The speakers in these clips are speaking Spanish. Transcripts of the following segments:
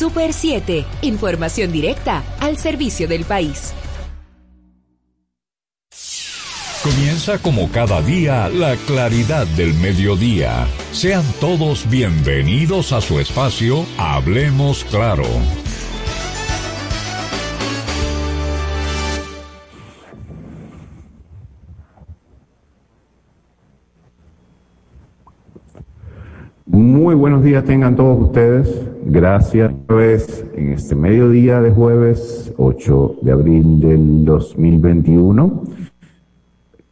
Super 7, información directa al servicio del país. Comienza como cada día la claridad del mediodía. Sean todos bienvenidos a su espacio Hablemos Claro. Muy buenos días tengan todos ustedes. Gracias en este mediodía de jueves 8 de abril del 2021.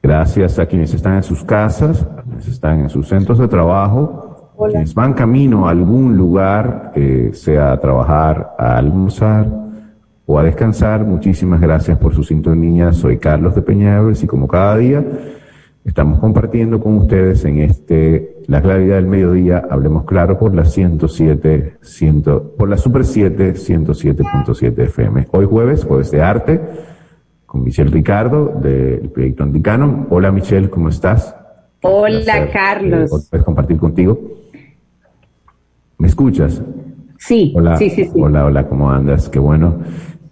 Gracias a quienes están en sus casas, a quienes están en sus centros de trabajo, quienes van camino a algún lugar, eh, sea a trabajar, a almorzar o a descansar. Muchísimas gracias por su sintonía. Soy Carlos de Peñables y como cada día estamos compartiendo con ustedes en este la claridad del mediodía, hablemos claro, por la 107, 100, por la Super 7, 107.7 FM. Hoy jueves, jueves de arte, con Michelle Ricardo del proyecto Anticano. Hola Michelle, ¿cómo estás? Hola Carlos. Eh, ¿Puedes compartir contigo? ¿Me escuchas? Sí, hola, sí, sí, sí. Hola, hola, ¿cómo andas? Qué bueno.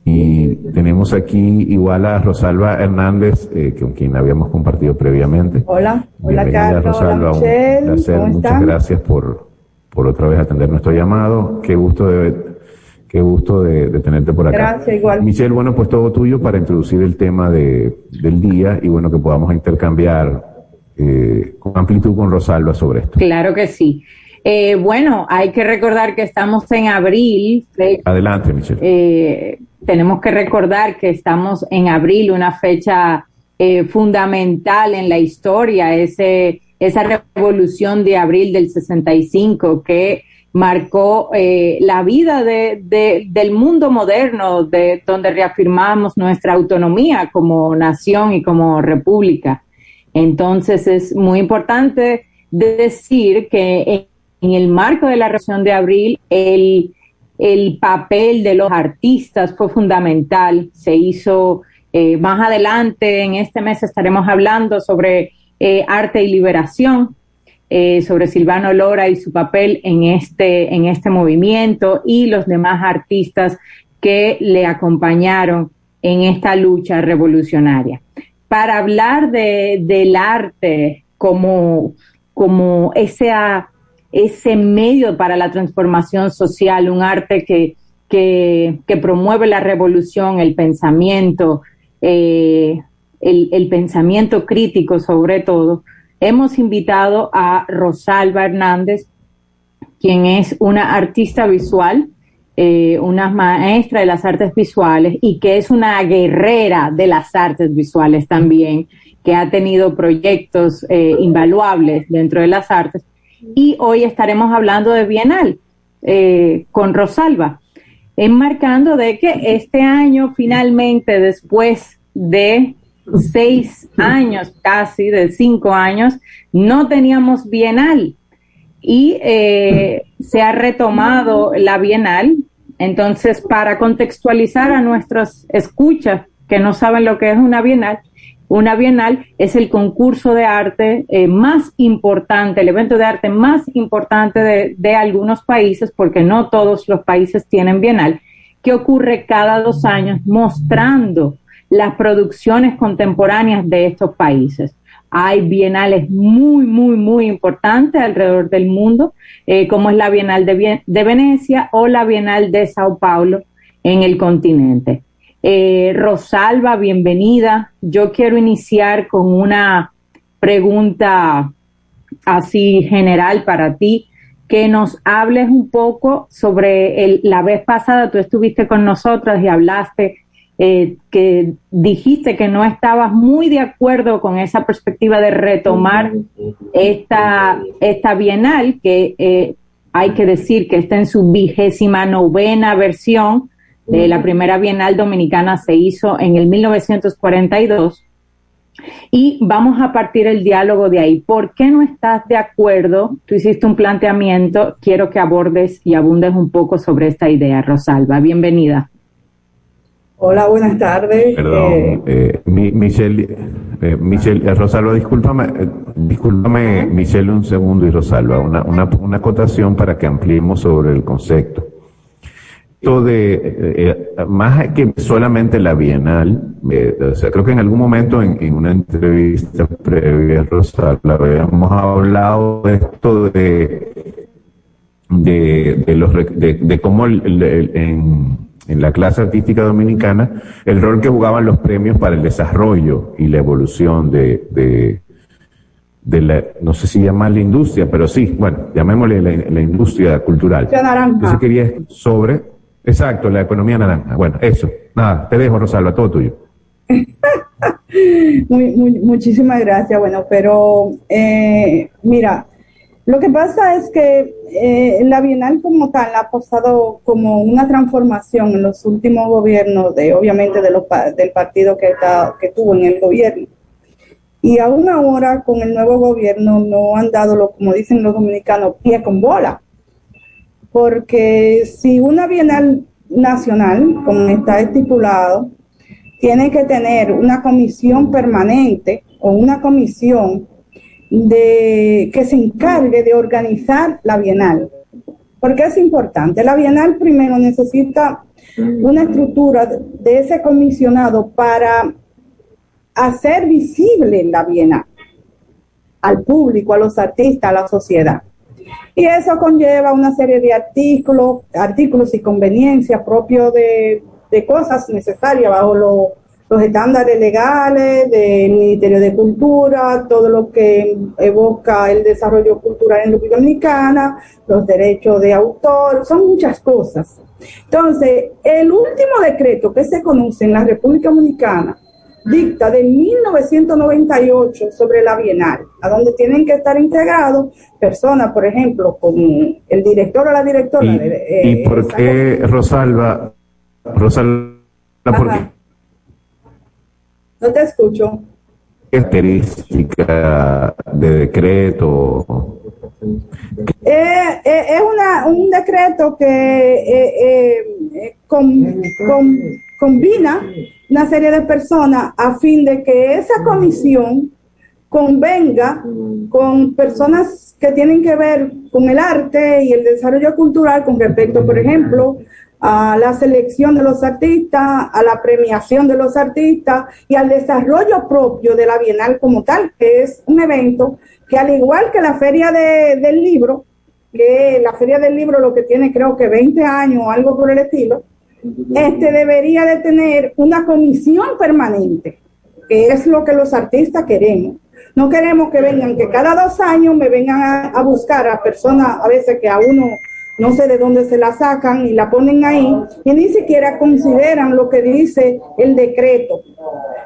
Y tenemos aquí igual a Rosalba Hernández, eh, con quien habíamos compartido previamente. Hola, hola Bienvenida, Carlos, Rosalba, hola Michelle, un placer, ¿cómo muchas están? gracias por, por otra vez atender nuestro llamado. Qué gusto de, qué gusto de, de tenerte por acá. Gracias, igual. Michelle, bueno, pues todo tuyo para introducir el tema de, del día y bueno, que podamos intercambiar eh, con amplitud con Rosalba sobre esto. Claro que sí. Eh, bueno, hay que recordar que estamos en abril. fe- Adelante, Michelle. eh, tenemos que recordar que estamos en abril, una fecha eh, fundamental en la historia, ese, esa revolución de abril del 65 que marcó eh, la vida de, de- del mundo moderno, de donde reafirmamos nuestra autonomía como nación y como república. Entonces es muy importante decir que en, el marco de la revolución de abril, el, el papel de los artistas fue fundamental. Se hizo eh, más adelante, en este mes estaremos hablando sobre eh, arte y liberación, eh, sobre Silvano Lora y su papel en este, en este movimiento y los demás artistas que le acompañaron en esta lucha revolucionaria. Para hablar de, del arte como, como ese, ah, ese medio para la transformación social, un arte que, que, promueve la revolución, el pensamiento, eh, el, el pensamiento crítico sobre todo, hemos invitado a Rosalba Hernández, quien es una artista visual, eh, una maestra de las artes visuales y que es una guerrera de las artes visuales también, que ha tenido proyectos eh, invaluables dentro de las artes. Y hoy estaremos hablando de Bienal eh, con Rosalba, enmarcando de que este año finalmente, después de seis años casi, de cinco años, no teníamos Bienal y eh, se ha retomado la Bienal. Entonces, para contextualizar a nuestros escuchas que no saben lo que es una Bienal, una Bienal es el concurso de arte eh, más importante, el evento de arte más importante de, algunos países, porque no todos los países tienen Bienal, que ocurre cada dos años mostrando las producciones contemporáneas de estos países. Hay bienales muy, muy, muy importantes alrededor del mundo, eh, como es la Bienal de, de Venecia o la Bienal de Sao Paulo en el continente. Eh, Rosalba, bienvenida. Yo quiero iniciar con una pregunta así general para ti, que nos hables un poco sobre el, la vez pasada, tú estuviste con nosotras y hablaste eh, que dijiste que no estabas muy de acuerdo con esa perspectiva de retomar esta, esta bienal, que eh, hay que decir que está en su vigésima novena versión. Eh, la primera bienal dominicana se hizo en el 1942. Y vamos a partir el diálogo de ahí. ¿Por qué no estás de acuerdo? Tú hiciste un planteamiento, quiero que abordes y abundes un poco sobre esta idea, Rosalba. Bienvenida. Hola, buenas tardes. Perdón, Eh, eh, mi- Michelle, eh, Michelle, eh, Rosalba, discúlpame, eh, discúlpame, Michelle, un segundo y Rosalba, una, una, una acotación para que ampliemos sobre el concepto. De, eh, eh, más que solamente la Bienal, eh, o sea, creo que en algún momento en, una entrevista previa, Rosa, habíamos hablado de esto de, de, los, de, cómo en, en la clase artística dominicana, el rol que jugaban los premios para el desarrollo y la evolución de, de, de la, no sé si llama la industria, pero sí, bueno, llamémosle la, industria cultural. Yo quería sobre, exacto, la economía naranja. Bueno, eso. Nada, te dejo, Rosalba, todo tuyo. muchísimas gracias. Bueno, pero eh, mira, lo que pasa es que eh, la Bienal como tal ha pasado como una transformación en los últimos gobiernos, de obviamente de los, del partido que tuvo en el gobierno. Y aún ahora con el nuevo gobierno no han dado, lo, como dicen los dominicanos, pie con bola. Porque si una Bienal nacional, como está estipulado, tiene que tener una comisión permanente o una comisión de, que se encargue de organizar la Bienal. Porque es importante. La Bienal primero necesita una estructura de ese comisionado para hacer visible la Bienal al público, a los artistas, a la sociedad. Y eso conlleva una serie de artículos, artículos y conveniencias propios de, de cosas necesarias bajo los los estándares legales del Ministerio de Cultura, todo lo que evoca el desarrollo cultural en República Dominicana, los derechos de autor, son muchas cosas. Entonces, el último decreto que se conoce en la República Dominicana dicta de 1998 sobre la Bienal, a donde tienen que estar integrados personas, por ejemplo, como el director o la directora. ¿Y, eh, por qué, Rosalba, Rosalba, por qué? No te escucho. Característica de decreto. Eh, eh, es una, un decreto que eh, combina una serie de personas a fin de que esa comisión convenga con personas que tienen que ver con el arte y el desarrollo cultural con respecto, por ejemplo, a la selección de los artistas, a la premiación de los artistas y al desarrollo propio de la Bienal como tal, que es un evento que al igual que la Feria del Libro, que la Feria del Libro lo que tiene creo que 20 años o algo por el estilo, este debería de tener una comisión permanente, que es lo que los artistas queremos. No queremos que vengan, que cada dos años me vengan a, a buscar a personas a veces que a uno no sé de dónde se la sacan y la ponen ahí y ni siquiera consideran lo que dice el decreto.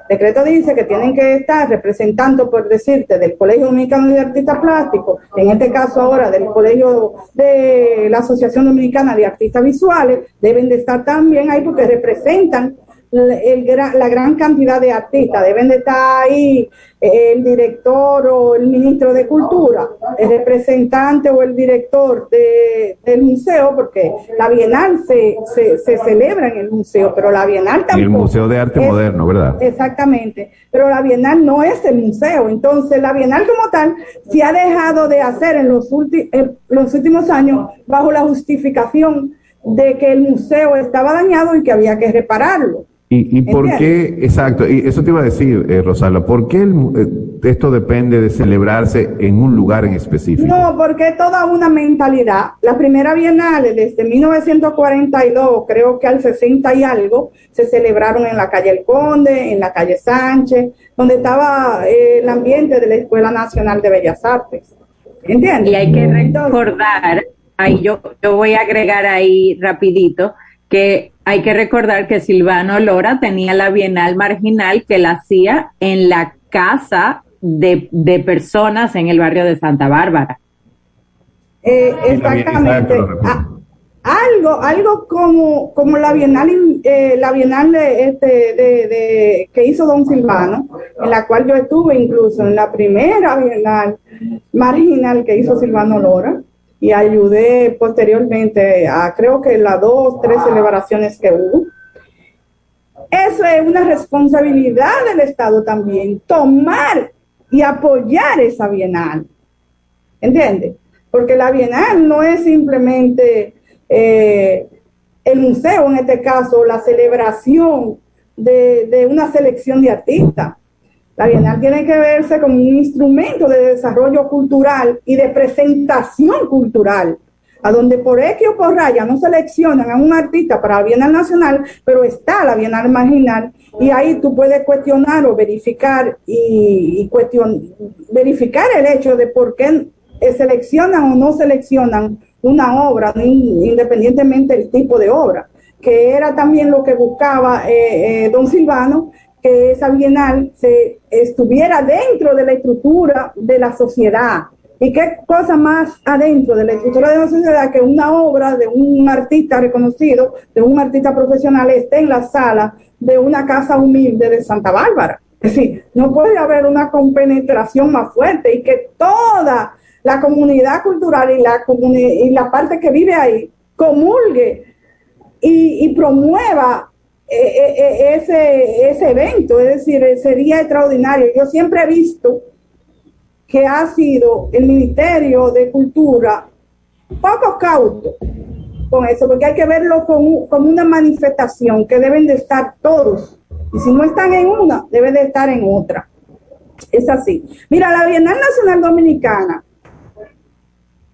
El decreto dice que tienen que estar representando, por decirte, del Colegio Dominicano de Artistas Plásticos, en este caso ahora del Colegio de la Asociación Dominicana de Artistas Visuales, deben de estar también ahí porque representan la gran cantidad de artistas, deben de estar ahí eh, el director o el ministro de Cultura, el representante o el director del museo, porque la Bienal se, se, celebra en el museo, pero la Bienal tampoco. el Museo de Arte Moderno, ¿verdad? Exactamente, pero la Bienal no es el museo, entonces la Bienal como tal se ha dejado de hacer en los, en los últimos años bajo la justificación de que el museo estaba dañado y que había que repararlo. ¿Y, y por qué, exacto, y eso te iba a decir, eh, Rosala, ¿por qué eh, esto depende de celebrarse en un lugar en específico? No, porque es toda una mentalidad. La primera Bienal, desde 1942, creo que al 60 y algo, se celebraron en la calle El Conde, en la calle Sánchez, donde estaba eh, el ambiente de la Escuela Nacional de Bellas Artes. ¿Entiendes? Y hay que recordar, ahí yo, yo voy a agregar ahí rapidito, que hay que recordar que Silvano Lora tenía la Bienal Marginal que la hacía en la casa de, personas en el barrio de Santa Bárbara. Eh, exactamente. Ah, algo, algo como, como la Bienal, eh, la Bienal de, este, de, que hizo Don Silvano, en la cual yo estuve incluso en la primera Bienal Marginal que hizo Silvano Lora y ayudé posteriormente a creo que las dos, tres celebraciones que hubo. Eso es una responsabilidad del Estado también, tomar y apoyar esa bienal. ¿Entiendes? Porque la bienal no es simplemente eh, el museo, en este caso, la celebración de, de una selección de artistas. La Bienal tiene que verse como un instrumento de desarrollo cultural y de presentación cultural, a donde por X o por raya no seleccionan a un artista para la Bienal Nacional, pero está la Bienal Marginal, y ahí tú puedes cuestionar o verificar y, verificar el hecho de por qué seleccionan o no seleccionan una obra, independientemente del tipo de obra, que era también lo que buscaba eh, eh, don Silvano, que esa bienal se estuviera dentro de la estructura de la sociedad. ¿Y qué cosa más adentro de la estructura de la sociedad que una obra de un artista reconocido, de un artista profesional, esté en la sala de una casa humilde de Santa Bárbara? Es decir, no puede haber una compenetración más fuerte y que toda la comunidad cultural y la, y la parte que vive ahí comulgue y, y promueva ese, ese evento, es decir, sería extraordinario. Yo siempre he visto que ha sido el Ministerio de Cultura poco cauto con eso, porque hay que verlo como, como una manifestación que deben de estar todos. Y si no están en una, deben de estar en otra. Es así. Mira, la Bienal Nacional Dominicana,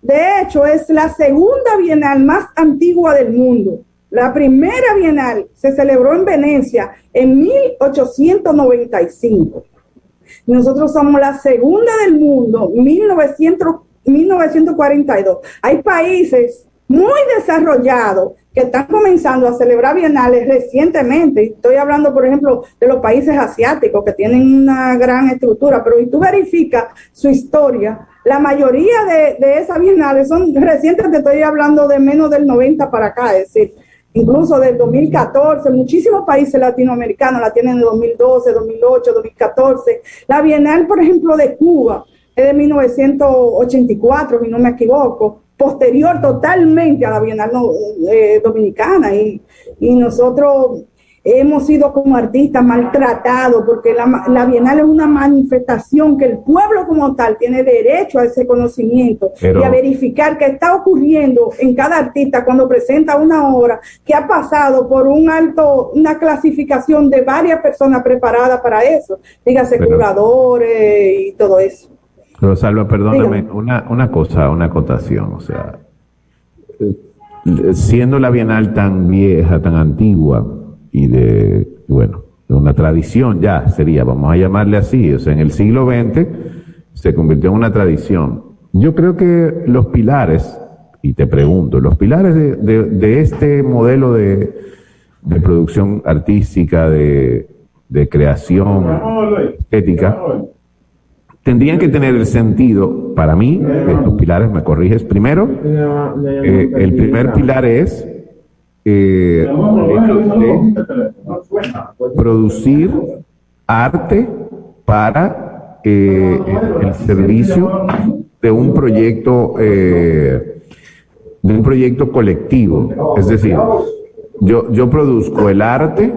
de hecho, es la segunda bienal más antigua del mundo. La primera bienal se celebró en Venecia en 1895. Nosotros somos la segunda del mundo, 1942. Hay países muy desarrollados que están comenzando a celebrar bienales recientemente. Estoy hablando, por ejemplo, de los países asiáticos que tienen una gran estructura, pero si tú verificas su historia, la mayoría de, de esas bienales son recientes, te estoy hablando de menos del 90 para acá, es decir, incluso del 2014, muchísimos países latinoamericanos la tienen en 2012, 2008, 2014. La Bienal, por ejemplo, de Cuba es de 1984, si no me equivoco, posterior totalmente a la Bienal eh, Dominicana. Y, y nosotros hemos sido como artistas maltratados porque la, Bienal es una manifestación que el pueblo como tal tiene derecho a ese conocimiento y a verificar qué está ocurriendo en cada artista cuando presenta una obra que ha pasado por un alto, una clasificación de varias personas preparadas para eso, dígase curadores y todo eso. Pero Salva, perdóname, una, una cosa, una acotación, o sea, eh, siendo la Bienal tan vieja, tan antigua, y de, bueno, de una tradición ya sería, vamos a llamarle así, o sea, en el siglo XX se convirtió en una tradición. Yo creo que los pilares, y te pregunto, los pilares de, de, este modelo de, de producción artística, de, de creación estética, tendrían que tener el sentido, para mí, estos pilares, me corriges, primero, eh, el primer pilar es eh, producir arte para eh, el servicio de un proyecto eh, de un proyecto colectivo es decir yo, yo produzco el arte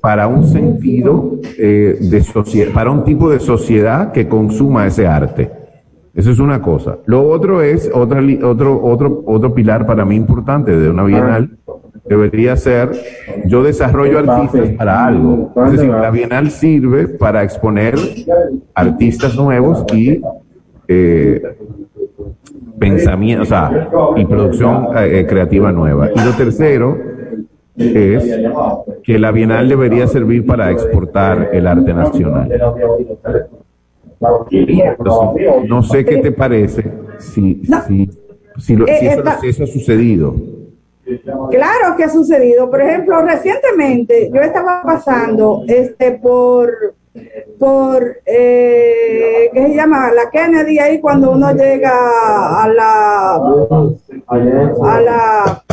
para un sentido eh, de sociedad, para un tipo de sociedad que consuma ese arte. Eso es una cosa. Lo otro es, otra, otro, otro, otro pilar para mí importante de una bienal, debería ser, yo desarrollo artistas para algo. Es decir, la bienal sirve para exponer artistas nuevos y eh, pensamiento, o sea, y producción eh, creativa nueva. Y lo tercero es que la bienal debería servir para exportar el arte nacional no sé qué te parece si, si, si, eh, eso, ha sucedido. Claro que ha sucedido. Por ejemplo, recientemente yo estaba pasando este por por eh, ¿qué se llama? La Kennedy ahí cuando uno llega a la a la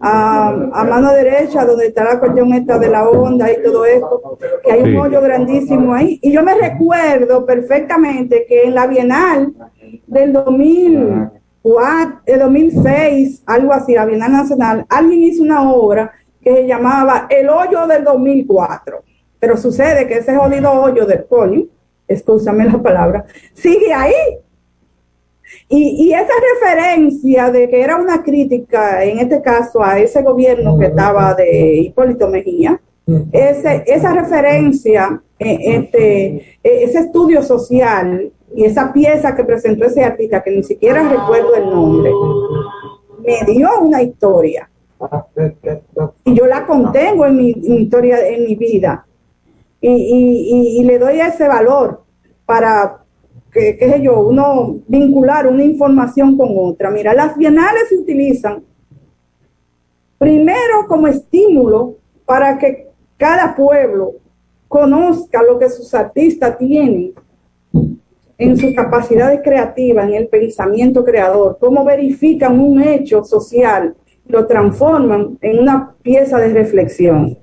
a, mano derecha, donde está la cuestión esta de la onda y todo esto, que hay un hoyo grandísimo ahí. Y yo me recuerdo perfectamente que en la Bienal del 2004, el 2006, algo así, la Bienal Nacional, alguien hizo una obra que se llamaba El hoyo del 2004. Pero sucede que ese jodido hoyo del coño, escúchame la palabra, sigue ahí Y, esa referencia de que era una crítica, en este caso, a ese gobierno que estaba de Hipólito Mejía, ese, esa referencia, eh, este, eh, ese estudio social y esa pieza que presentó ese artista, que ni siquiera recuerdo el nombre, me dio una historia. Y yo la contengo en mi, historia, en mi vida. Y, y, le doy ese valor para, que, qué sé yo, uno vincular una información con otra. Mira, las bienales se utilizan primero como estímulo para que cada pueblo conozca lo que sus artistas tienen en su capacidad creativa, en el pensamiento creador, cómo verifican un hecho social, lo transforman en una pieza de reflexión.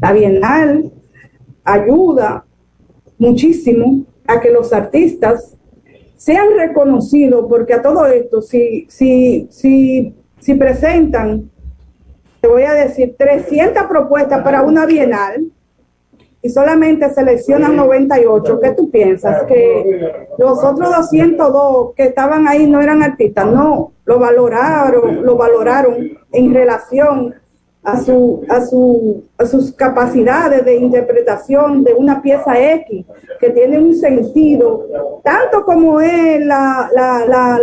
La Bienal ayuda muchísimo a que los artistas sean reconocidos, porque a todo esto, si, si, si, si presentan, te voy a decir, 300 propuestas para una bienal, y solamente seleccionan 98, ¿qué tú piensas? ¿Que los otros 202 que estaban ahí no eran artistas? No, lo valoraron, lo valoraron en relación a, su, a, su, a sus capacidades de interpretación de una pieza X, que tiene un sentido, tanto como es la, la, la,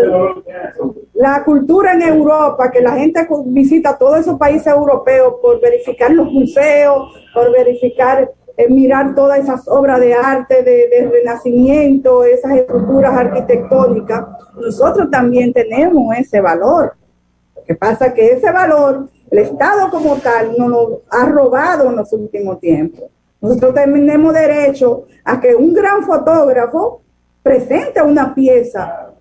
la cultura en Europa, que la gente visita todos esos países europeos por verificar los museos, por verificar mirar todas esas obras de arte de, renacimiento, esas estructuras arquitectónicas, nosotros también tenemos ese valor. Que pasa que ese valor, el Estado como tal, nos lo ha robado en los últimos tiempos. Nosotros tenemos derecho a que un gran fotógrafo presente una pieza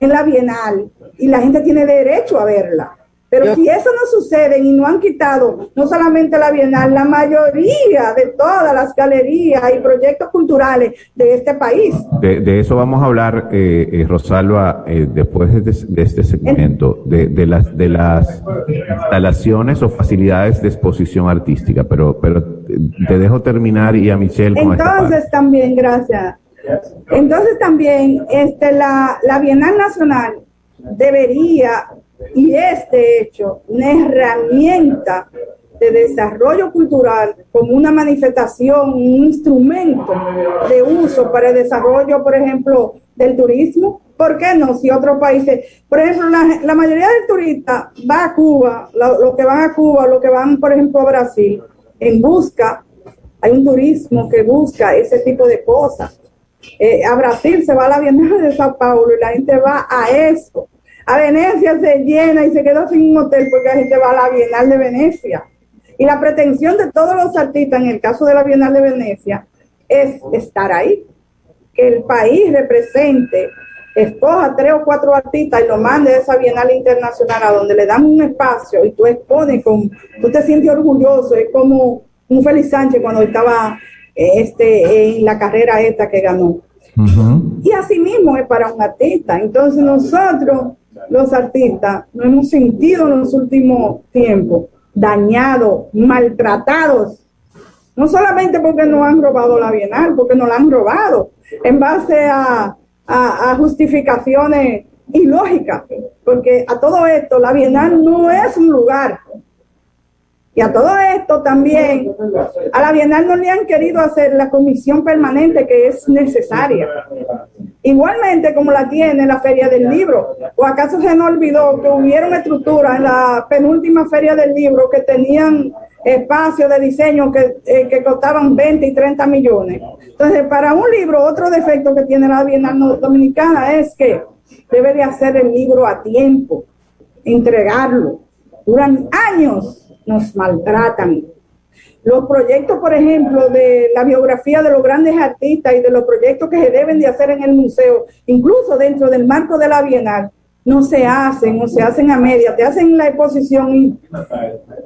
en la Bienal y la gente tiene derecho a verla. Pero si eso no sucede y no han quitado no solamente la Bienal, la mayoría de todas las galerías y proyectos culturales de este país. De, eso vamos a hablar, eh, eh Rosalba, eh, después de, este segmento, de, las, de las instalaciones o facilidades de exposición artística, pero, pero te dejo terminar y a Michelle con Entonces también, gracias. Entonces también este, la, la Bienal Nacional debería y es de hecho una herramienta de desarrollo cultural como una manifestación, un instrumento de uso para el desarrollo, por ejemplo, del turismo. ¿Por qué no? Si otros países, por ejemplo, la, mayoría del turista va a Cuba, los que van a Cuba, los que van, por ejemplo, a Brasil, en busca, hay un turismo que busca ese tipo de cosas. Eh, a Brasil se va a la Bienal de Sao Paulo y la gente va a eso a Venecia se llena y se queda sin un hotel porque la gente va a la Bienal de Venecia. Y la pretensión de todos los artistas, en el caso de la Bienal de Venecia, es estar ahí. Que el país represente, escoja tres o cuatro artistas y lo mande a esa Bienal Internacional a donde le dan un espacio y tú expones, con, tú te sientes orgulloso, es como un Félix Sánchez cuando estaba este, en la carrera esta que ganó. Y así mismo es para un artista. Entonces nosotros los artistas nos hemos sentido en los últimos tiempos dañados, maltratados, no solamente porque nos han robado la Bienal, porque nos la han robado en base a, justificaciones ilógicas, porque a todo esto la Bienal no es un lugar. Y a todo esto también, a la Bienal no le han querido hacer la comisión permanente que es necesaria. Igualmente como la tiene la Feria del Libro. ¿O acaso se nos olvidó que hubieron estructuras en la penúltima Feria del Libro que tenían espacios de diseño que, eh, que costaban 20 y 30 millones? Entonces, para un libro, otro defecto que tiene la Bienal Dominicana es que debe de hacer el libro a tiempo, entregarlo. Duran años, nos maltratan, los proyectos, por ejemplo, de la biografía de los grandes artistas y de los proyectos que se deben de hacer en el museo, incluso dentro del marco de la Bienal, no se hacen o se hacen a media, te hacen la exposición y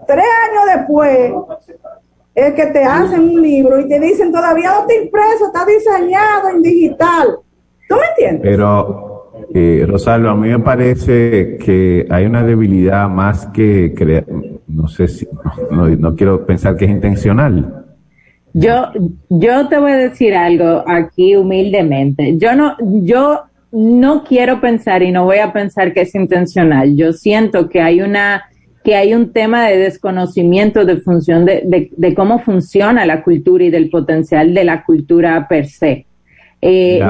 tres años después es que te hacen un libro y te dicen todavía no está impreso, está diseñado en digital. ¿Tú me entiendes? Pero, eh, a mí me parece que hay una debilidad más que crear no sé si, no, quiero pensar que es intencional. Yo, yo te voy a decir algo aquí humildemente. Yo no, yo no quiero pensar y no voy a pensar que es intencional. Yo siento que hay una que hay un tema de desconocimiento de función de, de, cómo funciona la cultura y del potencial de la cultura per se. Eh,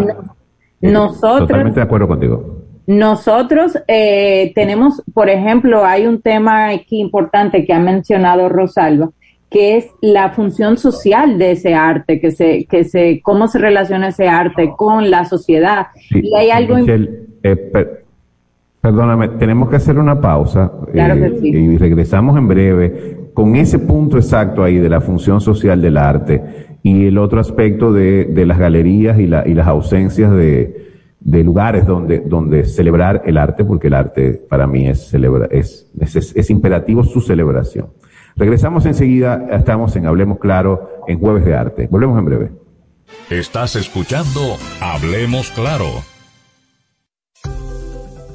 nosotros, totalmente de acuerdo contigo. Nosotros eh, tenemos, por ejemplo, hay un tema aquí importante que ha mencionado Rosalba, que es la función social de ese arte, que se, que se, cómo se relaciona ese arte con la sociedad. y hay algo. Eh, perdóname, tenemos que hacer una pausa eh, y regresamos en breve con ese punto exacto ahí de la función social del arte y el otro aspecto de, de las galerías y, la, y las ausencias de, de lugares donde, donde celebrar el arte, porque el arte para mí es, celebra, es, es, es imperativo su celebración. Regresamos enseguida, estamos en Hablemos Claro en Jueves de Arte. Volvemos en breve. Estás escuchando Hablemos Claro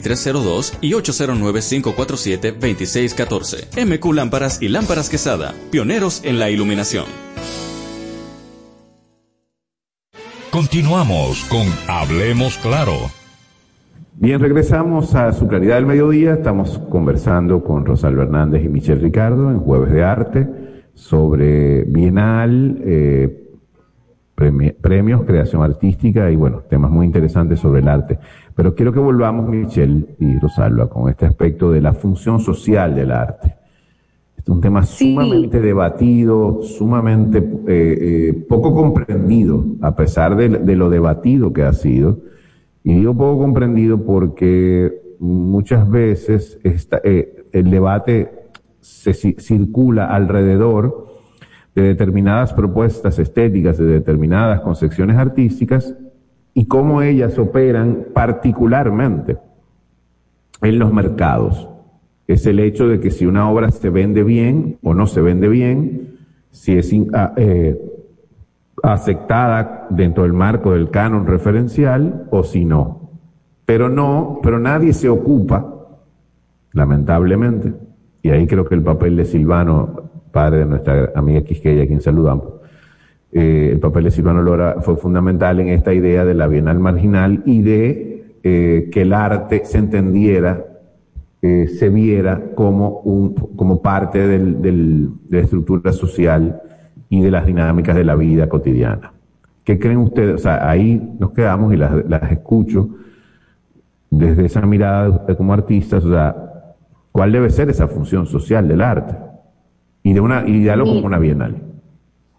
2302 y 809-547-2614. MQ Lámparas y Lámparas Quesada, pioneros en la iluminación. Continuamos con Hablemos Claro. Bien, regresamos a su claridad del mediodía. Estamos conversando con Rosalba Hernández y Michelle Ricardo en Jueves de Arte sobre Bienal, eh, premios, creación artística y bueno, temas muy interesantes sobre el arte. Pero quiero que volvamos, Michelle y Rosalba, con este aspecto de la función social del arte. Es un tema sumamente debatido, sumamente eh, eh, poco comprendido, a pesar de, lo debatido que ha sido. Y digo poco comprendido porque muchas veces eh, el debate se circula alrededor de determinadas propuestas estéticas, de determinadas concepciones artísticas y cómo ellas operan particularmente en los mercados. Es el hecho de que si una obra se vende bien o no se vende bien, si es ah, eh, aceptada dentro del marco del canon referencial o si no. Pero no, pero nadie se ocupa, lamentablemente, y ahí creo que el papel de Silvano padre de nuestra amiga Quisqueya, a quien saludamos, eh, el papel de Silvano Lora fue fundamental en esta idea de la Bienal Marginal y de eh, que el arte se entendiera, eh, se viera como, un, como parte del, de la estructura social y de las dinámicas de la vida cotidiana. ¿Qué creen ustedes? O sea, ahí nos quedamos y las, las escucho desde esa mirada como artistas, o sea, ¿cuál debe ser esa función social del arte? y de una y como una bienal.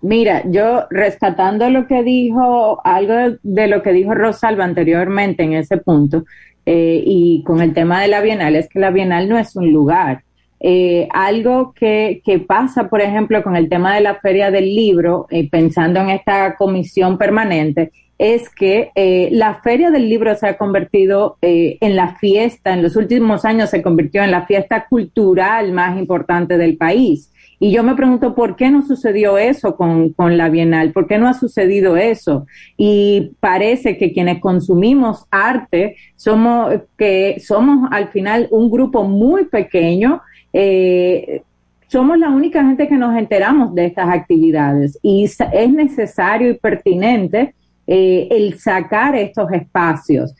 Mira, yo rescatando lo que dijo, algo de, lo que dijo Rosalba anteriormente en ese punto, eh, y con el tema de la bienal, es que la bienal no es un lugar. Eh, algo que, que, pasa, por ejemplo, con el tema de la feria del libro, eh, pensando en esta comisión permanente, es que la feria del libro se ha convertido en la fiesta, en los últimos años se convirtió en la fiesta cultural más importante del país. Y yo me pregunto por qué no sucedió eso con, con, la Bienal, por qué no ha sucedido eso. Y parece que quienes consumimos arte somos, que somos al final un grupo muy pequeño. Eh, somos la única gente que nos enteramos de estas actividades y es necesario y pertinente eh, el sacar estos espacios,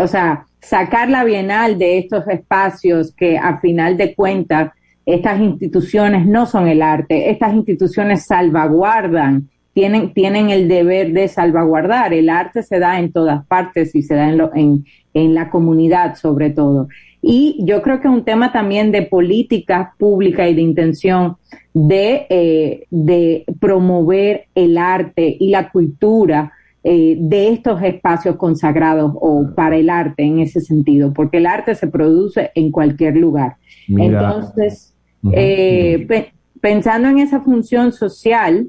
o sea, sacar la Bienal de estos espacios que a final de cuentas estas instituciones no son el arte, estas instituciones salvaguardan, tienen, tienen el deber de salvaguardar. El arte se da en todas partes y se da en, en, en la comunidad sobre todo. Y yo creo que es un tema también de política pública y de intención de, eh, de promover el arte y la cultura eh, de estos espacios consagrados o para el arte en ese sentido, porque el arte se produce en cualquier lugar. Entonces, eh, pensando en esa función social,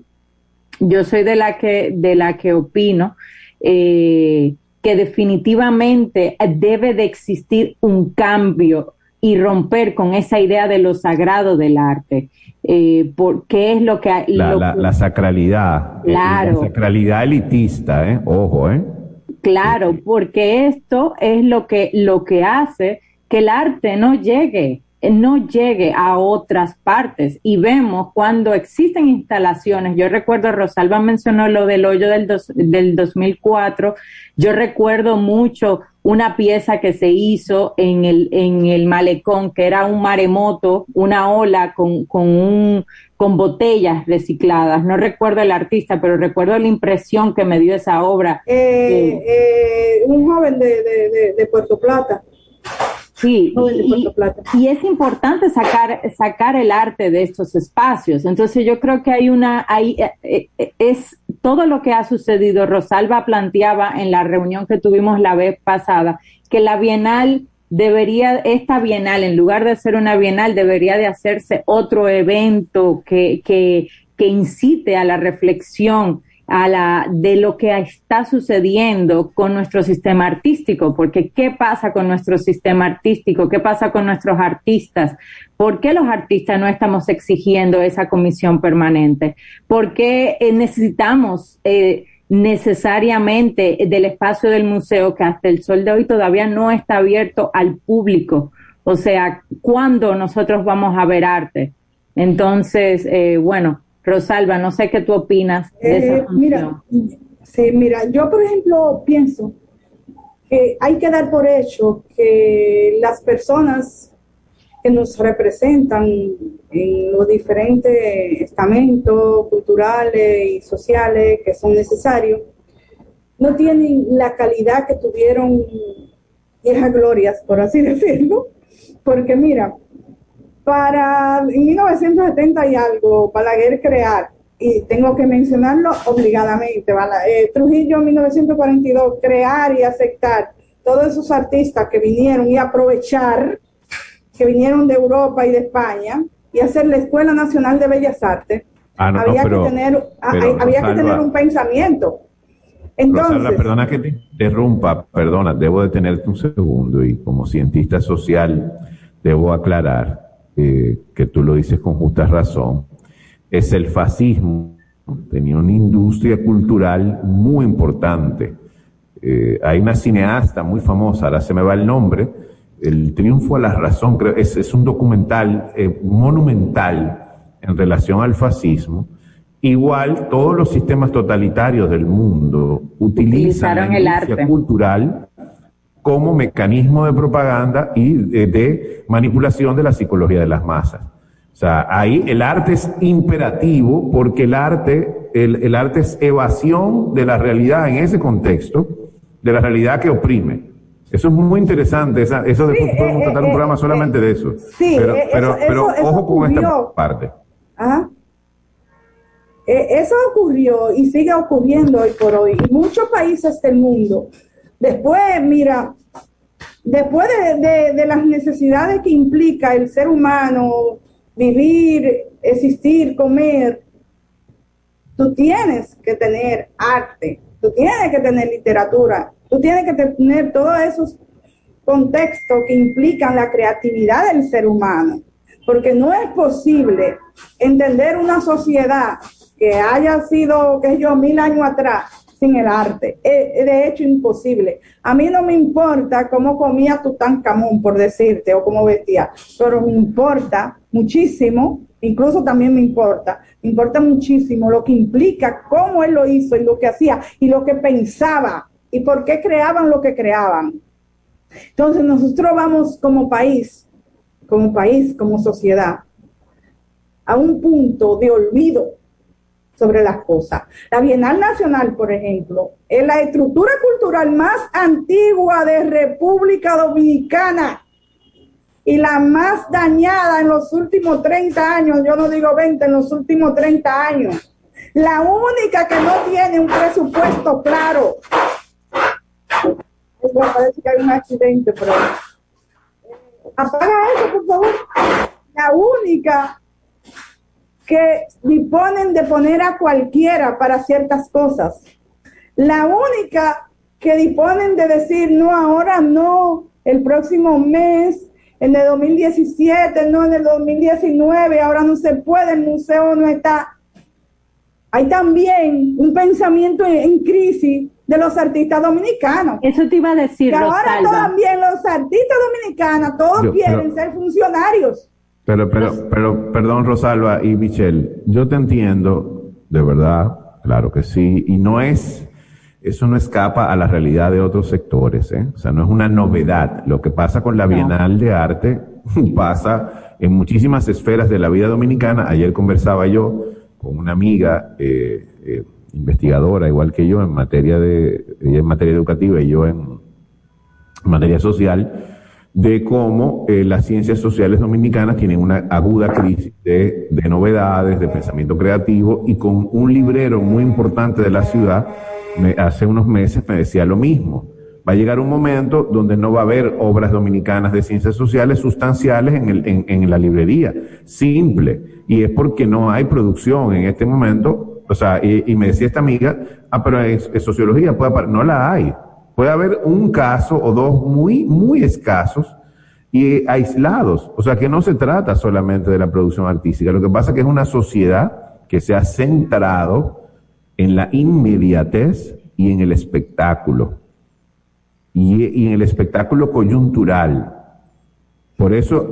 yo soy de la que, de la que opino eh, que definitivamente debe de existir un cambio y romper con esa idea de lo sagrado del arte. Eh, porque es lo que... La, la, sacralidad. Eh, claro. La sacralidad elitista, ¿eh? Ojo, ¿eh? Claro, porque esto es lo que, lo que hace que el arte no llegue no llegue a otras partes. Y vemos cuando existen instalaciones, yo recuerdo, Rosalba mencionó lo del hoyo del, del 2004, yo recuerdo mucho una pieza que se hizo en el, en el malecón, que era un maremoto, una ola con, con, un, con botellas recicladas. No recuerdo el artista, pero recuerdo la impresión que me dio esa obra. Eh, eh, un joven de, de, de Puerto Plata. Sí, y, es importante sacar, sacar el arte de estos espacios. Entonces yo creo que hay una, hay, eh, eh, es todo lo que ha sucedido. Rosalba planteaba en la reunión que tuvimos la vez pasada que la Bienal debería, esta Bienal, en lugar de ser una Bienal, debería de hacerse otro evento que, que, que incite a la reflexión a la, de lo que está sucediendo con nuestro sistema artístico, porque ¿qué pasa con nuestro sistema artístico? ¿Qué pasa con nuestros artistas? ¿Por qué los artistas no estamos exigiendo esa comisión permanente? ¿Por qué eh, necesitamos eh, necesariamente del espacio del museo que hasta el sol de hoy todavía no está abierto al público? O sea, ¿cuándo nosotros vamos a ver arte? Entonces, eh, bueno, Rosalba, no sé qué tú opinas de esa eh, Mira, sí, mira, yo por ejemplo pienso que hay que dar por hecho que las personas que nos representan en los diferentes estamentos culturales y sociales que son necesarios, no tienen la calidad que tuvieron viejas glorias, por así decirlo, porque mira, para en 1970 y algo, Balaguer crear, y tengo que mencionarlo obligadamente, eh, Trujillo en 1942, crear y aceptar todos esos artistas que vinieron y aprovechar, que vinieron de Europa y de España, y hacer la Escuela Nacional de Bellas Artes, ah, había, que, tener, había que tener un pensamiento. Entonces, perdona que te interrumpa, perdona, debo detenerte un segundo y como cientista social debo aclarar que tú lo dices con justa razón, es el fascismo. Tenía una industria cultural muy importante. Eh, hay una cineasta muy famosa, ahora se me va el nombre, El Triunfo a la Razón, creo, es, es un documental eh, monumental en relación al fascismo. Igual todos los sistemas totalitarios del mundo utilizan la industria cultural como mecanismo de propaganda y de, manipulación de la psicología de las masas. O sea, ahí el arte es imperativo porque el arte, el, arte es evasión de la realidad en ese contexto, de la realidad que oprime. Eso es muy interesante, eso después podemos eh, tratar un eh, programa eh, solamente de eso. Sí, pero, pero, pero ojo con esta parte. Ajá. Eso ocurrió y sigue ocurriendo hoy por hoy. En muchos países del mundo Después, mira, después de, las necesidades que implica el ser humano, vivir, existir, comer, tú tienes que tener arte, tú tienes que tener literatura, tú tienes que tener todos esos contextos que implican la creatividad del ser humano, porque no es posible entender una sociedad que haya sido, que yo, mil años atrás, sin el arte. Es, de hecho imposible. A mí no me importa cómo comía Tutankamón, por decirte, o cómo vestía, pero me importa muchísimo incluso también me importa, me importa muchísimo lo que implica cómo él lo hizo y lo que hacía y lo que pensaba y por qué creaban lo que creaban. Entonces nosotros vamos como país, como país, como sociedad, a un punto de olvido sobre las cosas. La Bienal Nacional, por ejemplo, es la estructura cultural más antigua de República Dominicana y la más dañada en los últimos 30 años, yo no digo 20, en los últimos 30 años. La única que no tiene un presupuesto claro. parece que hay un accidente, pero... Apaga eso, por favor. La única que disponen de poner a cualquiera para ciertas cosas. La única que disponen de decir, no, ahora no, el próximo mes en el 2017, no en el 2019, ahora no se puede, el museo no está. Hay también un pensamiento en, crisis de los artistas dominicanos. Eso te iba a decir. Que ahora también los artistas dominicanos, todos quieren ser funcionarios. Pero, pero, pero, perdón, Rosalba y Michelle, yo te entiendo, de verdad, claro que sí, y no es eso no escapa a la realidad de otros sectores, ¿eh? o sea, no es una novedad. Lo que pasa con la Bienal de Arte pasa en muchísimas esferas de la vida dominicana. Ayer conversaba yo con una amiga eh, eh, investigadora, igual que yo, en materia de, ella en materia educativa y yo en materia social, de cómo eh, las ciencias sociales dominicanas tienen una aguda crisis de, de novedades, de pensamiento creativo y con un librero muy importante de la ciudad hace unos meses me decía lo mismo. Va a llegar un momento donde no va a haber obras dominicanas de ciencias sociales sustanciales en, el, en, la librería. Simple. Y es porque no hay producción en este momento. O sea, y, me decía esta amiga, ah, pero es, sociología, puede, no la hay. Puede haber un caso o dos muy, muy escasos y aislados. O sea, que no se trata solamente de la producción artística. Lo que pasa es que es una sociedad que se ha centrado en la inmediatez y en el espectáculo. Y, en el espectáculo coyuntural. Por eso...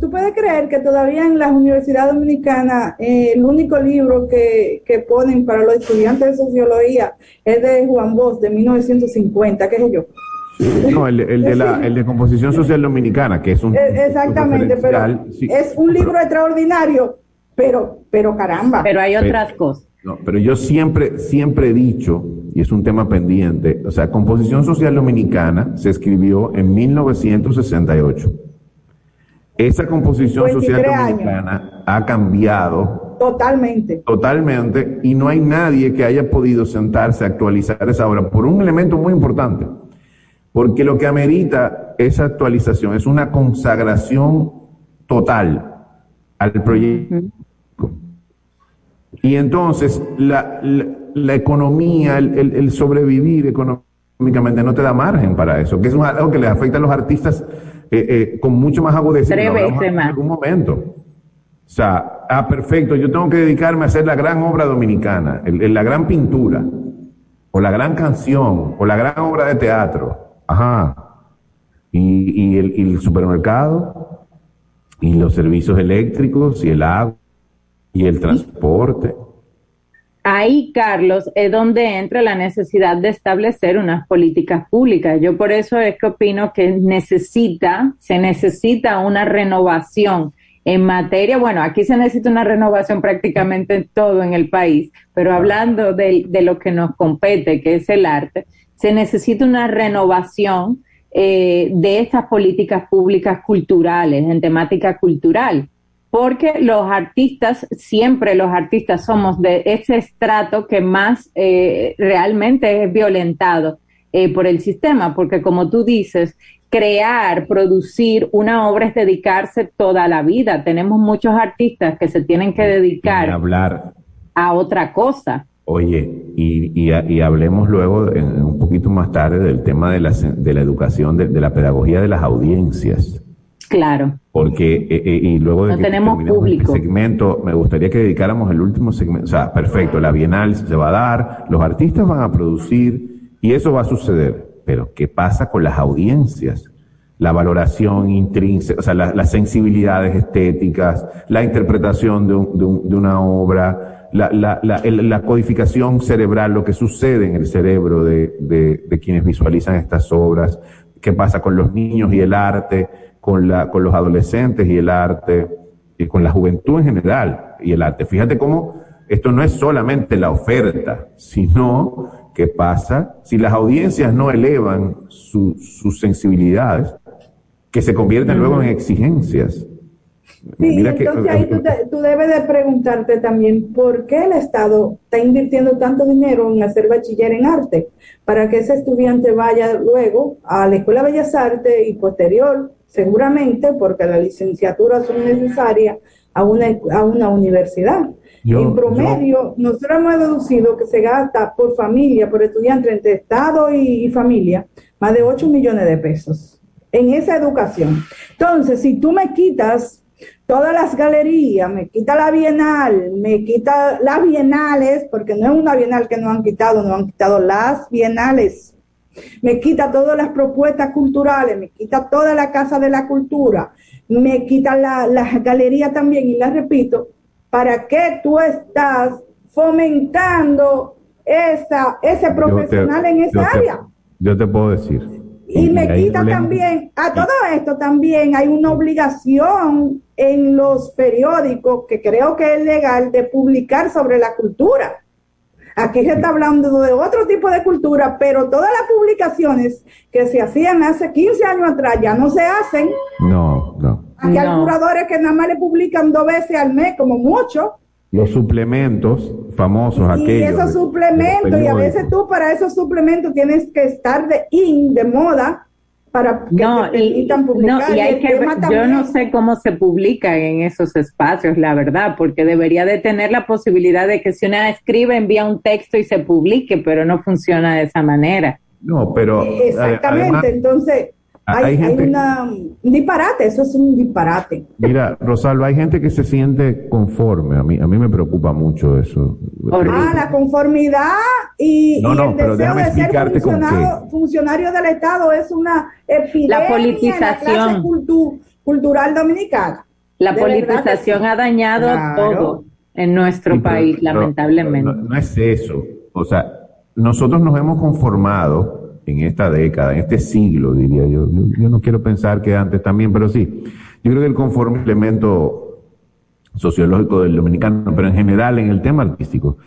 ¿Tú puedes, creer que todavía en las universidades dominicanas eh, el único libro que, ponen para los estudiantes de sociología es de Juan Bosch de 1950, qué sé yo? No, el, de la, el de composición social dominicana, que es un... Eh, exactamente, pero es un libro extraordinario, pero, pero caramba. Pero hay otras cosas. No, pero yo siempre, siempre he dicho, y es un tema pendiente, o sea, Composición Social Dominicana se escribió en 1968. Esa composición social dominicana ha cambiado. Totalmente. Totalmente, y no hay nadie que haya podido sentarse a actualizar esa obra por un elemento muy importante. Porque lo que amerita esa actualización es una consagración total al proyecto. Y entonces la, la, economía, el, sobrevivir económicamente no te da margen para eso, que es algo que les afecta a los artistas eh, eh, con mucho más agudeza en algún momento. O sea, ah, perfecto, yo tengo que dedicarme a hacer la gran obra dominicana, la gran pintura, o la gran canción, o la gran obra de teatro. Ajá. Y, y, el, y el supermercado, y los servicios eléctricos, y el agua y el transporte. Ahí, Carlos, es donde entra la necesidad de establecer unas políticas públicas. Yo por eso es que opino que necesita, se necesita una renovación en materia, bueno, aquí se necesita una renovación prácticamente en todo en el país, pero hablando de, lo que nos compete, que es el arte, se necesita una renovación eh, de estas políticas públicas culturales, en temática cultural porque los artistas, siempre los artistas somos de ese estrato que más eh, realmente es violentado eh, por el sistema, porque como tú dices, crear, producir una obra es dedicarse toda la vida. Tenemos muchos artistas que se tienen que dedicar hablar. a otra cosa. Oye, y, y, hablemos luego un poquito más tarde del tema de la, de la educación, de la pedagogía de las audiencias. Claro. Porque, eh, eh, y luego de que tenemos este público. segmento, me gustaría que dedicáramos el último segmento. O sea, perfecto, la Bienal se va a dar, los artistas van a producir, y eso va a suceder. Pero, ¿qué pasa con las audiencias? la valoración intrínseca, o sea, las sensibilidades estéticas, la interpretación de, una obra, la, codificación cerebral, lo que sucede en el cerebro de, quienes visualizan estas obras, qué pasa con los niños y el arte, con, con los adolescentes y el arte, y con la juventud en general y el arte. Fíjate cómo esto no es solamente la oferta, sino qué pasa si las audiencias no elevan sus sensibilidades, que se convierten luego en exigencias. Sí, entonces ahí tú, debes de preguntarte también por qué el Estado está invirtiendo tanto dinero en hacer bachiller en arte, para que ese estudiante vaya luego a la Escuela de Bellas Artes y posterior, seguramente, porque las licenciaturas son necesarias, a una, a una universidad. en promedio, nosotros hemos deducido que se gasta por familia, por estudiante, entre Estado y familia, más de 8 millones de pesos en esa educación. Entonces, si tú me quitas todas las galerías, me quita la bienal, me quita las bienales, porque no es una bienal que no han quitado, no han quitado las bienales, me quita todas las propuestas culturales, me quita toda la casa de la cultura, me quita la, galerías también, y las repito, ¿para qué tú estás fomentando esa, ese profesional en esa área? yo te puedo decir, y me quita también, a todo esto también hay una obligación en los periódicos que creo que es legal de publicar sobre la cultura. Aquí se está hablando de otro tipo de cultura, pero todas las publicaciones que se hacían hace 15 años atrás ya no se hacen. No, no. Aquí hay curadores que nada más le publican dos veces al mes, como mucho los suplementos famosos y aquellos. Y esos suplementos, y a veces tú para esos suplementos tienes que estar de in, de moda, para que no, te y, publicar. No, y hay que, yo no sé cómo se publica en esos espacios, la verdad, porque debería de tener la posibilidad de que si una escribe, envía un texto y se publique, pero no funciona de esa manera. No, pero... Exactamente, entonces hay, un disparate, eso es un disparate. Mira, Rosalba, hay gente que se siente conforme, a mí, a mí me preocupa mucho eso. Ah, la conformidad y, el deseo de ser funcionario, funcionario, del Estado es una epidemia la politización. cultural dominicana. La politización ha dañado todo en nuestro país, lamentablemente. no es eso, o sea, nosotros nos hemos conformado en esta década, en este siglo, diría yo. yo. no quiero pensar que antes también, pero sí. Yo creo que el conforme elemento sociológico del dominicano, pero en general en el tema artístico,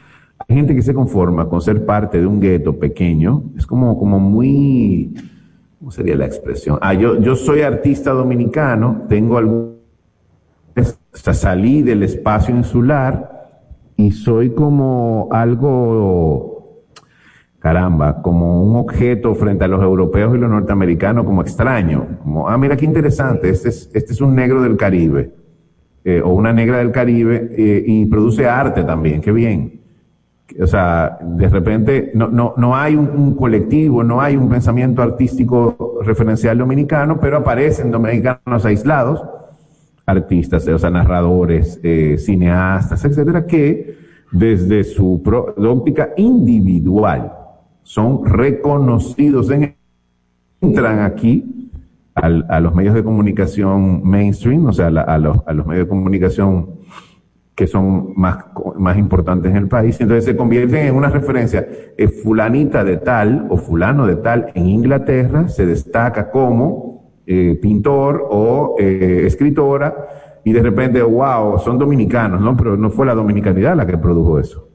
hay gente que se conforma con ser parte de un gueto pequeño, es como, como muy, ¿cómo sería la expresión? Ah, yo, yo soy artista dominicano, tengo algún, hasta salí del espacio insular y soy como algo caramba, como un objeto frente a los europeos y los norteamericanos como extraño, como, ah, mira qué interesante, este es, este es un negro del Caribe, eh, o una negra del Caribe, eh, y produce arte también, qué bien. O sea, de repente no, no, no hay un, colectivo, no hay un pensamiento artístico referencial dominicano, pero aparecen dominicanos aislados, artistas, o sea, narradores, eh, cineastas, etcétera, que desde su óptica individual, son reconocidos, en, entran aquí a los medios de comunicación mainstream, o sea, a, los, a los medios de comunicación que son más, más importantes en el país, entonces se convierten en una referencia. fulanita de tal o fulano de tal en Inglaterra se destaca como eh, pintor o eh, escritora y de repente, wow, son dominicanos, ¿no? Pero no fue la dominicanidad la que produjo eso.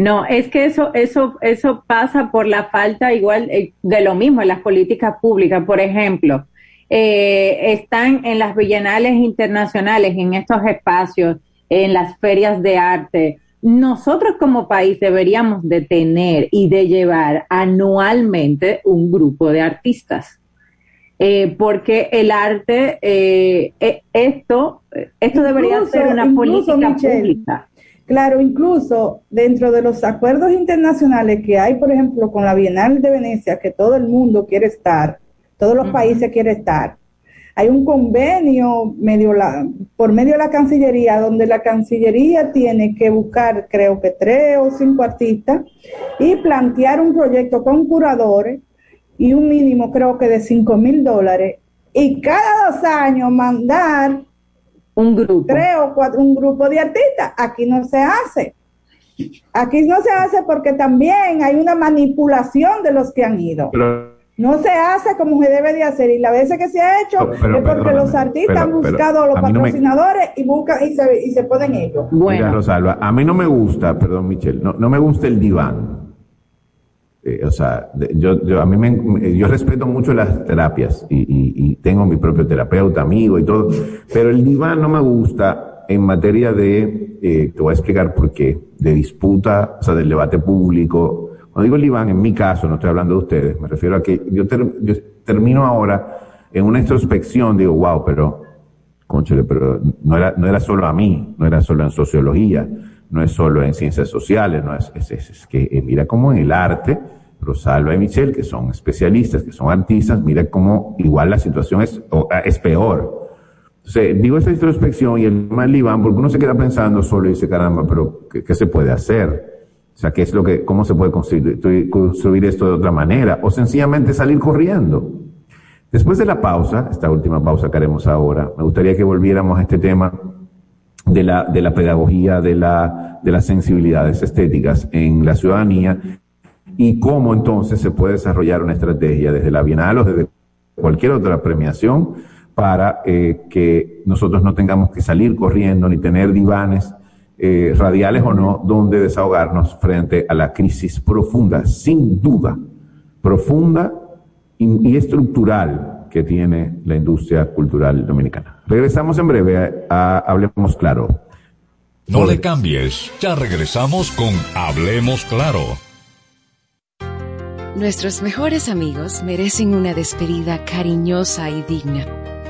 No, es que eso, eso, eso pasa por la falta igual eh, de lo mismo en las políticas públicas. Por ejemplo, eh, están en las bienales internacionales, en estos espacios, en las ferias de arte. Nosotros como país deberíamos de tener y de llevar anualmente un grupo de artistas. Eh, porque el arte, esto, esto debería ser una política pública. Claro, incluso dentro de los acuerdos internacionales que hay, por ejemplo, con la Bienal de Venecia, que todo el mundo quiere estar, todos los países quieren estar, hay un convenio medio la, por medio de la Cancillería, donde la Cancillería tiene que buscar, creo que tres o cinco artistas, y plantear un proyecto con curadores y un mínimo, creo que de cinco mil dólares y cada dos años mandar un grupo. Tres o cuatro, un grupo de artistas. Aquí no se hace. Aquí no se hace porque también hay una manipulación de los que han ido. no se hace como se debe de hacer y la veces que se ha hecho es porque los artistas han buscado a los patrocinadores y buscan y se, y se ponen ellos. Bueno. Mira, Rosalba, a mí no me gusta, perdón Michelle, no, no me gusta el diván. Eh, o sea, yo, yo, a mí me, yo respeto mucho las terapias y, y, tengo mi propio terapeuta, amigo y todo, pero el diván no me gusta en materia de, eh, te voy a explicar por qué, de disputa, o sea, del debate público. Cuando digo el diván, en mi caso, no estoy hablando de ustedes, me refiero a que yo, yo termino ahora en una introspección, digo, wow, pero, conchale, pero no era, no era solo a mí, no era solo en sociología no es solo en ciencias sociales, no es, es, es, que eh, mira cómo en el arte, Rosalba y Michelle, que son especialistas, que son artistas, mira cómo igual la situación es, ah, es peor. Entonces, digo esta introspección y el mal Iván, porque uno se queda pensando solo y dice, caramba, pero ¿qué, se puede hacer? O sea, ¿qué es lo que, cómo se puede construir, construir esto de otra manera? O sencillamente salir corriendo. Después de la pausa, esta última pausa que haremos ahora, me gustaría que volviéramos a este tema de la, de la pedagogía, de, la, de las sensibilidades estéticas en la ciudadanía y cómo entonces se puede desarrollar una estrategia desde la Bienal o desde cualquier otra premiación para eh, que nosotros no tengamos que salir corriendo ni tener divanes eh, radiales o no, donde desahogarnos frente a la crisis profunda, sin duda, profunda y estructural que tiene la industria cultural dominicana. Regresamos en breve a, Hablemos Claro. No le cambies, ya regresamos con Hablemos Claro. Nuestros mejores amigos merecen una despedida cariñosa y digna.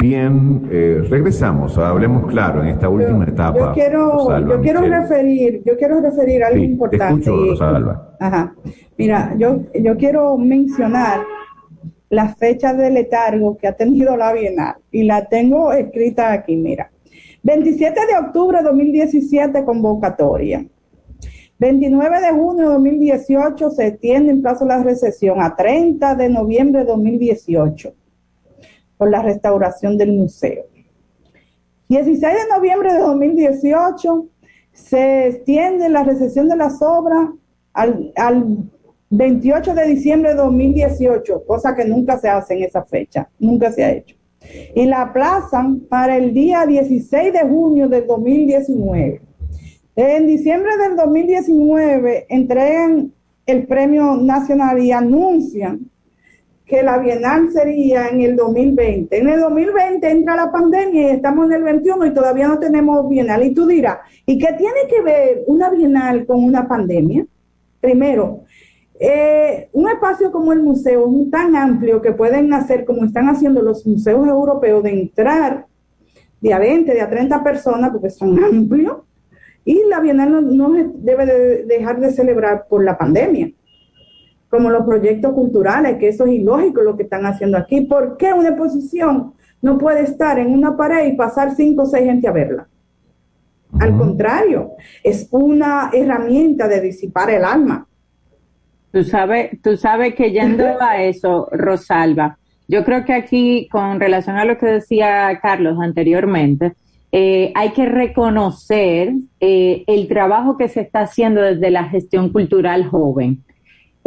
Bien, eh, regresamos Hablemos Claro en esta última etapa. Yo quiero, yo quiero referir, yo quiero referir algo importante. Te escucho, Rosalba. Ajá. Mira, yo, yo quiero mencionar la fecha de letargo que ha tenido la Bienal y la tengo escrita aquí, mira. 27 de octubre de 2017, convocatoria. 29 de junio de 2018 se extiende en plazo la recesión a 30 de noviembre de 2018 por la restauración del museo. 16 de noviembre de 2018 se extiende la recesión de las obras al, al 28 de diciembre de 2018, cosa que nunca se hace en esa fecha, nunca se ha hecho. Y la aplazan para el día 16 de junio del 2019. En diciembre del 2019 entregan el premio nacional y anuncian que la Bienal sería en el 2020. En el 2020 entra la pandemia y estamos en el 21 y todavía no tenemos Bienal. Y tú dirás, ¿y qué tiene que ver una Bienal con una pandemia? Primero, eh, un espacio como el museo es tan amplio que pueden hacer, como están haciendo los museos europeos, de entrar de a 20, de a 30 personas, porque son amplios, y la Bienal no, debe de dejar de celebrar por la pandemia, como los proyectos culturales, que eso es ilógico lo que están haciendo aquí. ¿Por qué una exposición no puede estar en una pared y pasar cinco o seis gente a verla? Al contrario, es una herramienta de disipar el alma Tú sabes, tú sabes que yendo a eso, Rosalba, yo creo que aquí, con relación a lo que decía Carlos anteriormente, eh, hay que reconocer eh, el trabajo que se está haciendo desde la gestión cultural joven.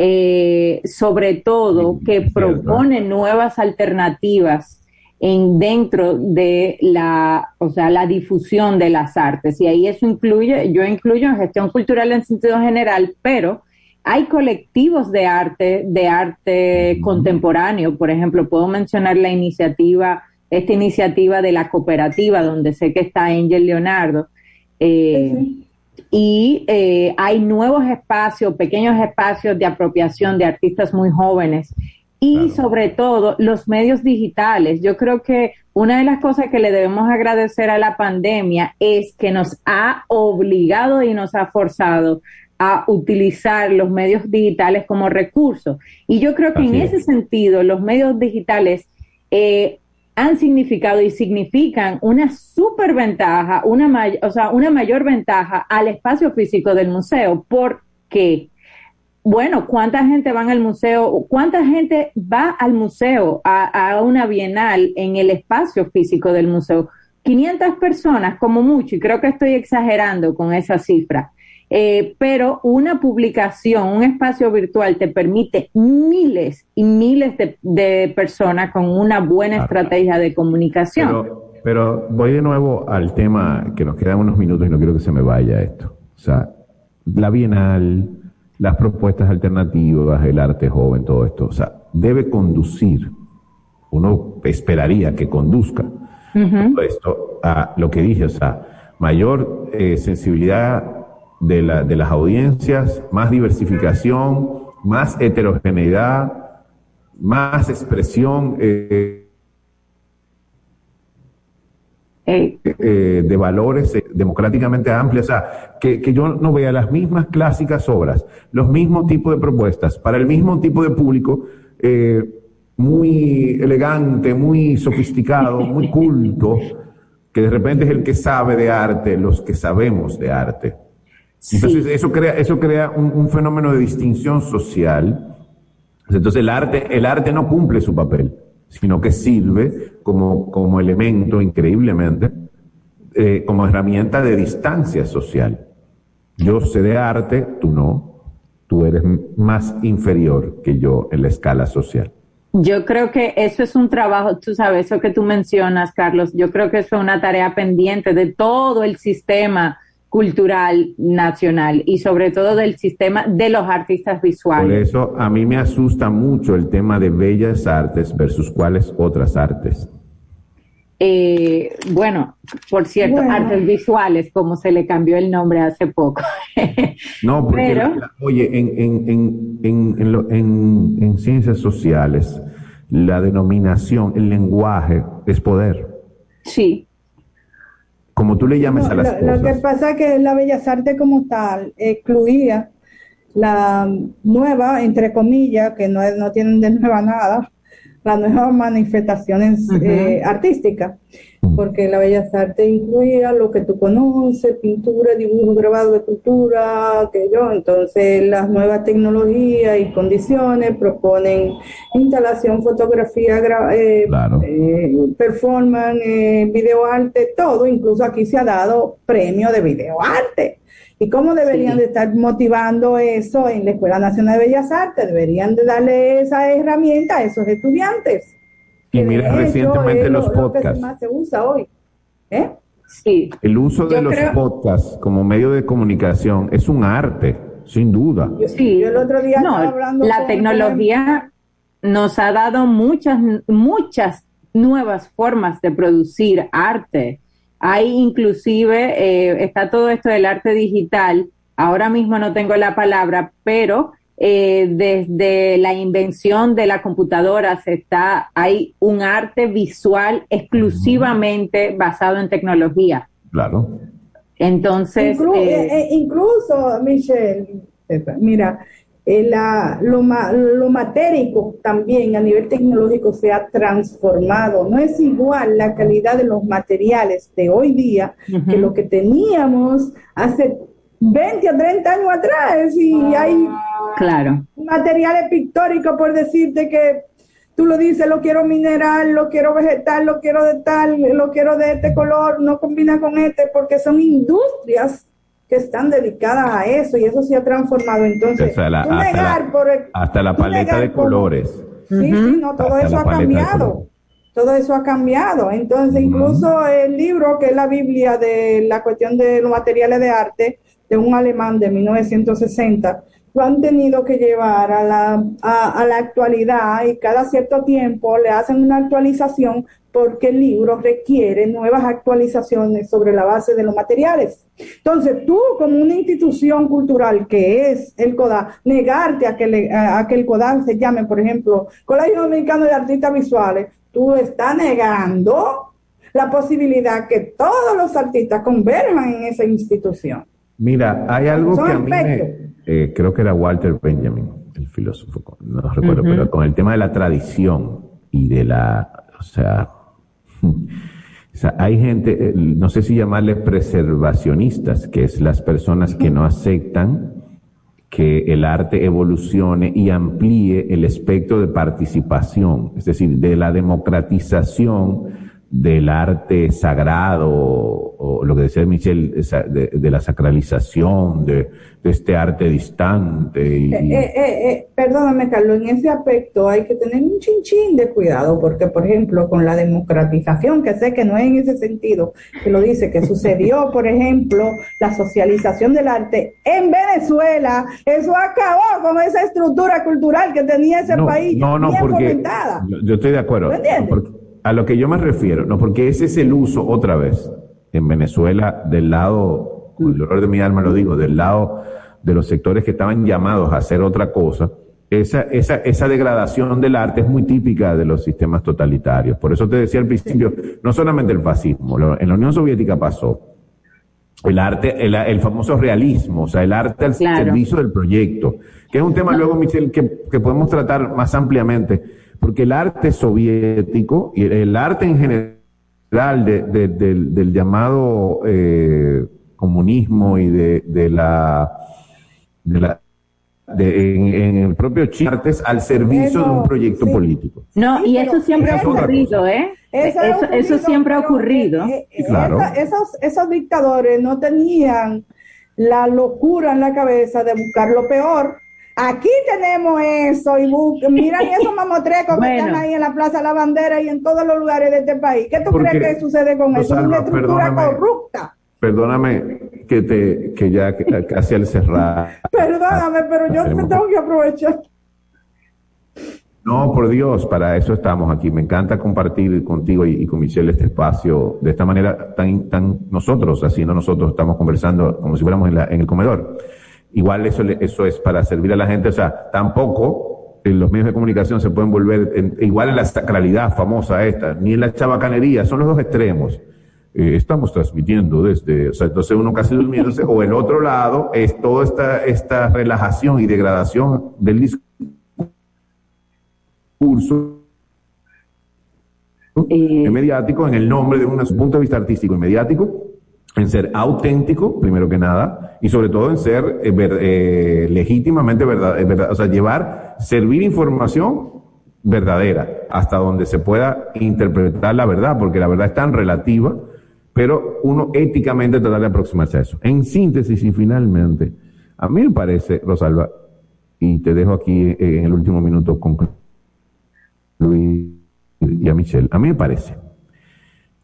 Eh, sobre todo que propone nuevas alternativas en dentro de la, o sea, la difusión de las artes. Y ahí eso incluye, yo incluyo en gestión cultural en sentido general, pero hay colectivos de arte, de arte contemporáneo. Por ejemplo, puedo mencionar la iniciativa, esta iniciativa de la cooperativa, donde sé que está Angel Leonardo. Eh, y eh, hay nuevos espacios, pequeños espacios de apropiación de artistas muy jóvenes y sobre todo los medios digitales. Yo creo que una de las cosas que le debemos agradecer a la pandemia es que nos ha obligado y nos ha forzado a utilizar los medios digitales como recurso. Y yo creo que en ese sentido los medios digitales eh, han significado y significan una superventaja, una, o sea, una mayor ventaja al espacio físico del museo. ¿Por qué? bueno, ¿cuánta gente va al museo? ¿Cuánta gente va al museo, a, una bienal en el espacio físico del museo? 500 personas como mucho, y creo que estoy exagerando con esa cifra. Eh, pero una publicación, un espacio virtual te permite miles y miles de, personas con una buena estrategia de comunicación. Pero, pero, voy de nuevo al tema que nos quedan unos minutos y no quiero que se me vaya esto. O sea, la Bienal, las propuestas alternativas, el arte joven, todo esto. O sea, debe conducir, uno esperaría que conduzca todo esto a lo que dije, o sea, mayor eh, sensibilidad de, la, de las audiencias, más diversificación, más heterogeneidad, más expresión. Eh, eh, de valores eh, democráticamente amplios, o sea, que, que, yo no vea las mismas clásicas obras, los mismos tipos de propuestas, para el mismo tipo de público, eh, muy elegante, muy sofisticado, muy culto, que de repente es el que sabe de arte, los que sabemos de arte. Entonces, eso crea, eso crea un, un fenómeno de distinción social. Entonces, el arte, el arte no cumple su papel sino que sirve como, como elemento increíblemente, eh, como herramienta de distancia social. Yo sé de arte, tú no, tú eres más inferior que yo en la escala social. Yo creo que eso es un trabajo, tú sabes, eso que tú mencionas, Carlos, yo creo que eso es una tarea pendiente de todo el sistema cultural nacional y sobre todo del sistema de los artistas visuales. Por eso a mí me asusta mucho el tema de bellas artes versus cuáles otras artes. Eh, bueno, por cierto, artes visuales, como se le cambió el nombre hace poco. no, porque, oye, en, en, en, en, en ciencias sociales, la denominación, el lenguaje es poder. Sí, como tú le llames a las lo, cosas. Lo que pasa es que la Bellas Artes como tal excluía la nueva, entre comillas, que no, no tienen de nueva nada, las nuevas manifestaciones eh, artísticas, porque la Bellas Artes incluía lo que tú conoces, pintura, dibujo, grabado de cultura, que yo, entonces las nuevas tecnologías y condiciones proponen instalación, fotografía, eh, eh, performance, eh, videoarte, todo, incluso aquí se ha dado premio de videoarte. ¿Y cómo deberían de estar motivando eso en la Escuela Nacional de Bellas Artes? Deberían de darle esa herramienta a esos estudiantes. Y mira recientemente los podcasts. más se usa hoy. ¿Eh? Sí. El uso de los podcasts como medio de comunicación es un arte, sin duda. sí, el otro día no, hablando la tecnología nos ha dado muchas, muchas nuevas formas de producir arte hay inclusive, eh, está todo esto del arte digital, ahora mismo no tengo la palabra, pero eh, desde la invención de la computadora se está, hay un arte visual exclusivamente basado en tecnología. Claro. Entonces. Eh, incluso, Michelle, mira, eh, la, lo, lo matérico también a nivel tecnológico se ha transformado. No es igual la calidad de los materiales de hoy día que lo que teníamos hace 20 o 30 años atrás. Y hay claro. materiales pictóricos, por decirte que tú lo dices, lo quiero mineral, lo quiero vegetal, lo quiero de tal, lo quiero de este color, no combina con este, porque son industrias que están dedicadas a eso y eso se ha transformado. Entonces, hasta la, hasta la, paleta de colores. Sí, sí, no, todo eso ha cambiado. Todo eso ha cambiado. Entonces, incluso el libro que es la Biblia de la cuestión de los materiales de arte de un alemán de 1960, lo han tenido que llevar a la, a, la actualidad y cada cierto tiempo le hacen una actualización porque el libro requiere nuevas actualizaciones sobre la base de los materiales. Entonces, tú como una institución cultural que es el CODA, negarte a que, le, a que el CODA se llame, por ejemplo, Colegio Dominicano de Artistas Visuales, tú estás negando la posibilidad que todos los artistas converjan en esa institución. Mira, hay algo que a mí eh, creo que era Walter Benjamin, el filósofo, no recuerdo, pero con el tema de la tradición y de la, o sea, hay gente, eh, no sé si llamarles preservacionistas, que es las personas que no aceptan que el arte evolucione y amplíe el espectro de participación, es decir, de la democratización del arte sagrado, o, lo que decía Michel, de, la sacralización de, este arte distante. Y, eh, eh, eh, perdóname, Carlos, en ese aspecto hay que tener un chinchín de cuidado, porque, por ejemplo, con la democratización, que sé que no es en ese sentido, que lo dice, que sucedió, por ejemplo, la socialización del arte en Venezuela, eso acabó con esa estructura cultural que tenía ese país no, no, bien porque, Yo estoy de acuerdo a lo que yo me refiero, no, porque ese es el uso otra vez en Venezuela del lado, con el dolor de mi alma lo digo, del lado de los sectores que estaban llamados a hacer otra cosa. Esa, esa, esa degradación del arte es muy típica de los sistemas totalitarios. Por eso te decía al principio, no solamente el fascismo, en la Unión Soviética pasó. El arte, el, famoso realismo, o sea, el arte al servicio del proyecto, que es un tema luego, Michel, que, que podemos tratar más ampliamente porque el arte soviético y el arte en general del, llamado eh, comunismo y de, la, en, el propio Chile, al servicio de un proyecto político. No, y eso siempre ha ocurrido, ¿eh? Eso, siempre ha ocurrido. Eh, eh, esos, esos dictadores no tenían la locura en la cabeza de buscar lo peor Aquí tenemos eso y miran esos mamotrecos que están ahí en la Plaza de la Bandera y en todos los lugares de este país. ¿Qué tú crees que sucede con eso? Es una estructura corrupta. Perdóname que te que ya casi al cerrar. Perdóname, pero yo me tengo que aprovechar. No, por Dios, para eso estamos aquí. Me encanta compartir contigo y, con Michelle este espacio de esta manera tan, tan nosotros, haciendo nosotros estamos conversando como si fuéramos en, en el comedor. Igual eso, eso es para servir a la gente, o sea, tampoco en los medios de comunicación se pueden volver, igual en la sacralidad famosa esta, ni en la chabacanería, son los dos extremos. Eh, estamos transmitiendo desde, o sea, entonces uno casi durmiéndose, o el otro lado es toda esta, esta relajación y degradación del discurso eh, mediático en el nombre de un punto de vista artístico y mediático en ser auténtico, primero que nada, y sobre todo en ser eh, eh, legítimamente verdad, eh, verdad, o sea, llevar, servir información verdadera, hasta donde se pueda interpretar la verdad, porque la verdad es tan relativa, pero uno éticamente tratar de aproximarse a eso. En síntesis y finalmente, a mí me parece, Rosalba, y te dejo aquí en el último minuto con Luis y a Michelle, a mí me parece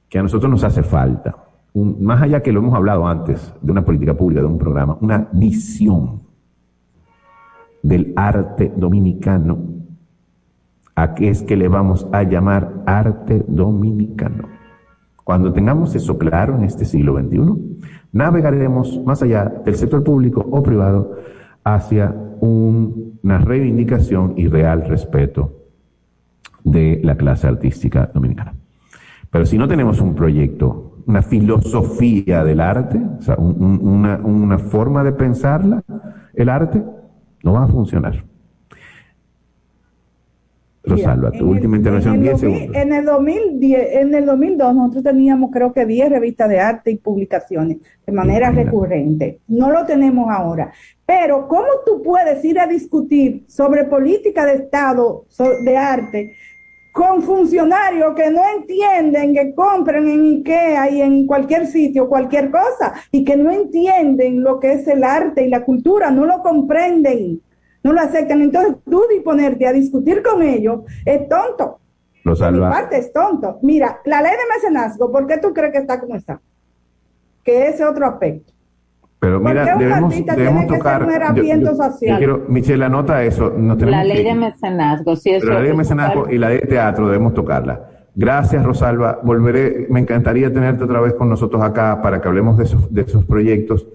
que a nosotros nos hace falta más allá que lo hemos hablado antes, de una política pública, de un programa, una visión del arte dominicano, a qué es que le vamos a llamar arte dominicano. Cuando tengamos eso claro en este siglo XXI, navegaremos más allá del sector público o privado hacia una reivindicación y real respeto de la clase artística dominicana. Pero si no tenemos un proyecto una filosofía del arte, o sea, una, forma de pensarla, el arte, no va a funcionar. Rosalba, tu última intervención, en 10 segundos. En el, 2010, en el 2002 nosotros teníamos creo que 10 revistas de arte y publicaciones de manera recurrente. No lo tenemos ahora. Pero ¿cómo tú puedes ir a discutir sobre política de Estado de arte con funcionarios que no entienden que compren en IKEA y en cualquier sitio cualquier cosa y que no entienden lo que es el arte y la cultura, no lo comprenden, no lo aceptan. Entonces tú disponerte a discutir con ellos es tonto. Lo salva. mi parte es tonto. Mira, la ley de mecenazgo, ¿por qué tú crees que está como está? Que ese otro aspecto. Pero mira, ¿Por qué un debemos, debemos tiene que tocar. ser un herramiento social? quiero, Michelle, anota eso. La ley que- de mecenazgo, sí, eso Pero la ley de mecenazgo y la ley de teatro debemos tocarla. Gracias, Rosalba. Volveré, me encantaría tenerte otra vez con nosotros acá para que hablemos de esos, de esos proyectos.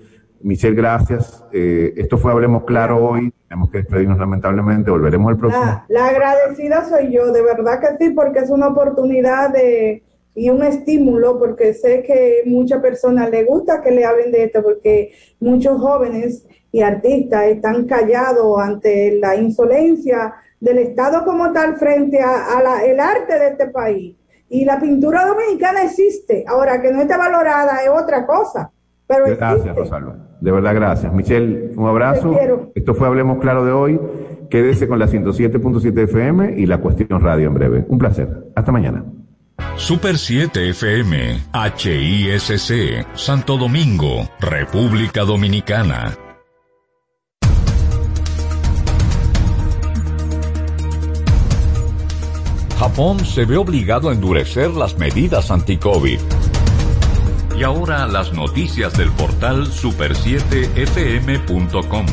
Michelle, gracias. Eh, esto fue Hablemos Claro hoy. Tenemos que despedirnos lamentablemente. Volveremos el próximo. La, la agradecida soy yo, de verdad que sí, porque es una oportunidad de, y un estímulo, porque sé que muchas personas les gusta que le hablen de esto, porque muchos jóvenes y artistas están callados ante la insolencia del Estado como tal frente a, a arte de este país. Y la pintura dominicana existe, ahora que no está valorada es otra cosa, pero Gracias, existe. Rosalba. De verdad, gracias. Michelle, un abrazo. Esto fue Hablemos Claro de hoy. Quédese con la 107.7 FM y la Cuestión Radio en breve. Un placer. Hasta mañana. Super 7 FM, HISC, Santo Domingo, República Dominicana. Japón se ve obligado a endurecer las medidas anti-COVID. Y ahora las noticias del portal super7fm.com.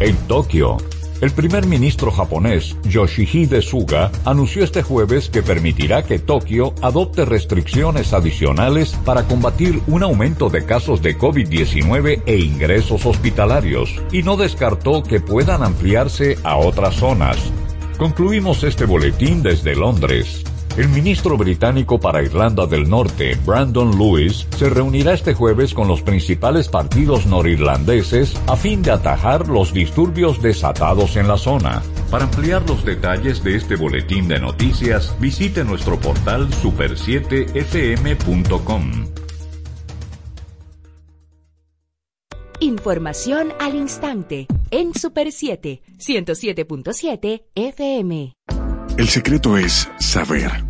En Tokio, el primer ministro japonés Yoshihide Suga anunció este jueves que permitirá que Tokio adopte restricciones adicionales para combatir un aumento de casos de COVID-19 e ingresos hospitalarios, y no descartó que puedan ampliarse a otras zonas. Concluimos este boletín desde Londres. El ministro británico para Irlanda del Norte, Brandon Lewis, se reunirá este jueves con los principales partidos norirlandeses a fin de atajar los disturbios desatados en la zona. Para ampliar los detalles de este boletín de noticias, visite nuestro portal super7fm.com. Información al instante en Super 7, 107.7 FM. El secreto es saber.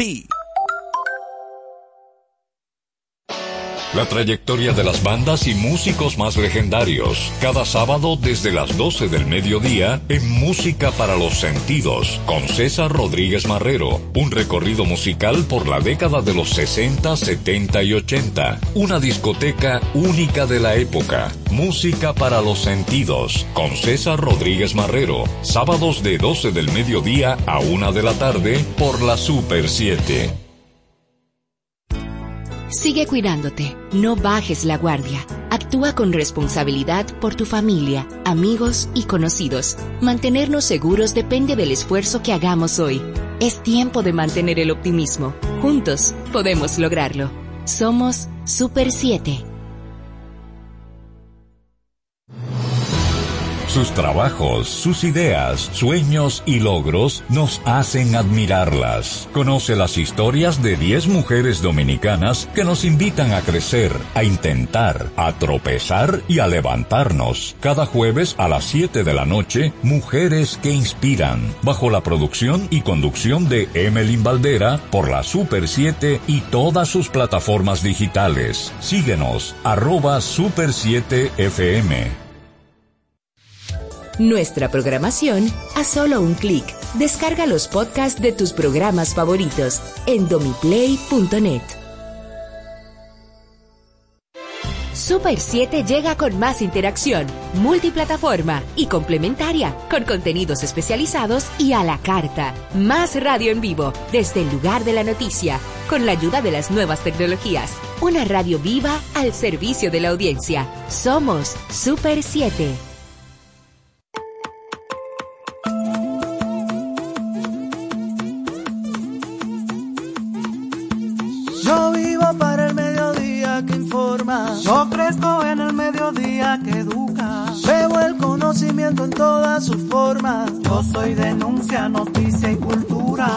Happy. La trayectoria de las bandas y músicos más legendarios. Cada sábado desde las 12 del mediodía en Música para los Sentidos con César Rodríguez Marrero. Un recorrido musical por la década de los 60, 70 y 80. Una discoteca única de la época. Música para los Sentidos con César Rodríguez Marrero. Sábados de 12 del mediodía a 1 de la tarde por la Super 7. Sigue cuidándote, no bajes la guardia. Actúa con responsabilidad por tu familia, amigos y conocidos. Mantenernos seguros depende del esfuerzo que hagamos hoy. Es tiempo de mantener el optimismo. Juntos podemos lograrlo. Somos Super 7. Sus trabajos, sus ideas, sueños y logros nos hacen admirarlas. Conoce las historias de 10 mujeres dominicanas que nos invitan a crecer, a intentar, a tropezar y a levantarnos. Cada jueves a las 7 de la noche, Mujeres que Inspiran, bajo la producción y conducción de Emelyn Valdera por la Super 7 y todas sus plataformas digitales. Síguenos, arroba Super 7 FM. Nuestra programación a solo un clic. Descarga los podcasts de tus programas favoritos en domiplay.net. Super 7 llega con más interacción, multiplataforma y complementaria, con contenidos especializados y a la carta. Más radio en vivo, desde el lugar de la noticia, con la ayuda de las nuevas tecnologías. Una radio viva al servicio de la audiencia. Somos Super 7. Conocimiento en todas sus formas. Yo soy denuncia, noticia y cultura.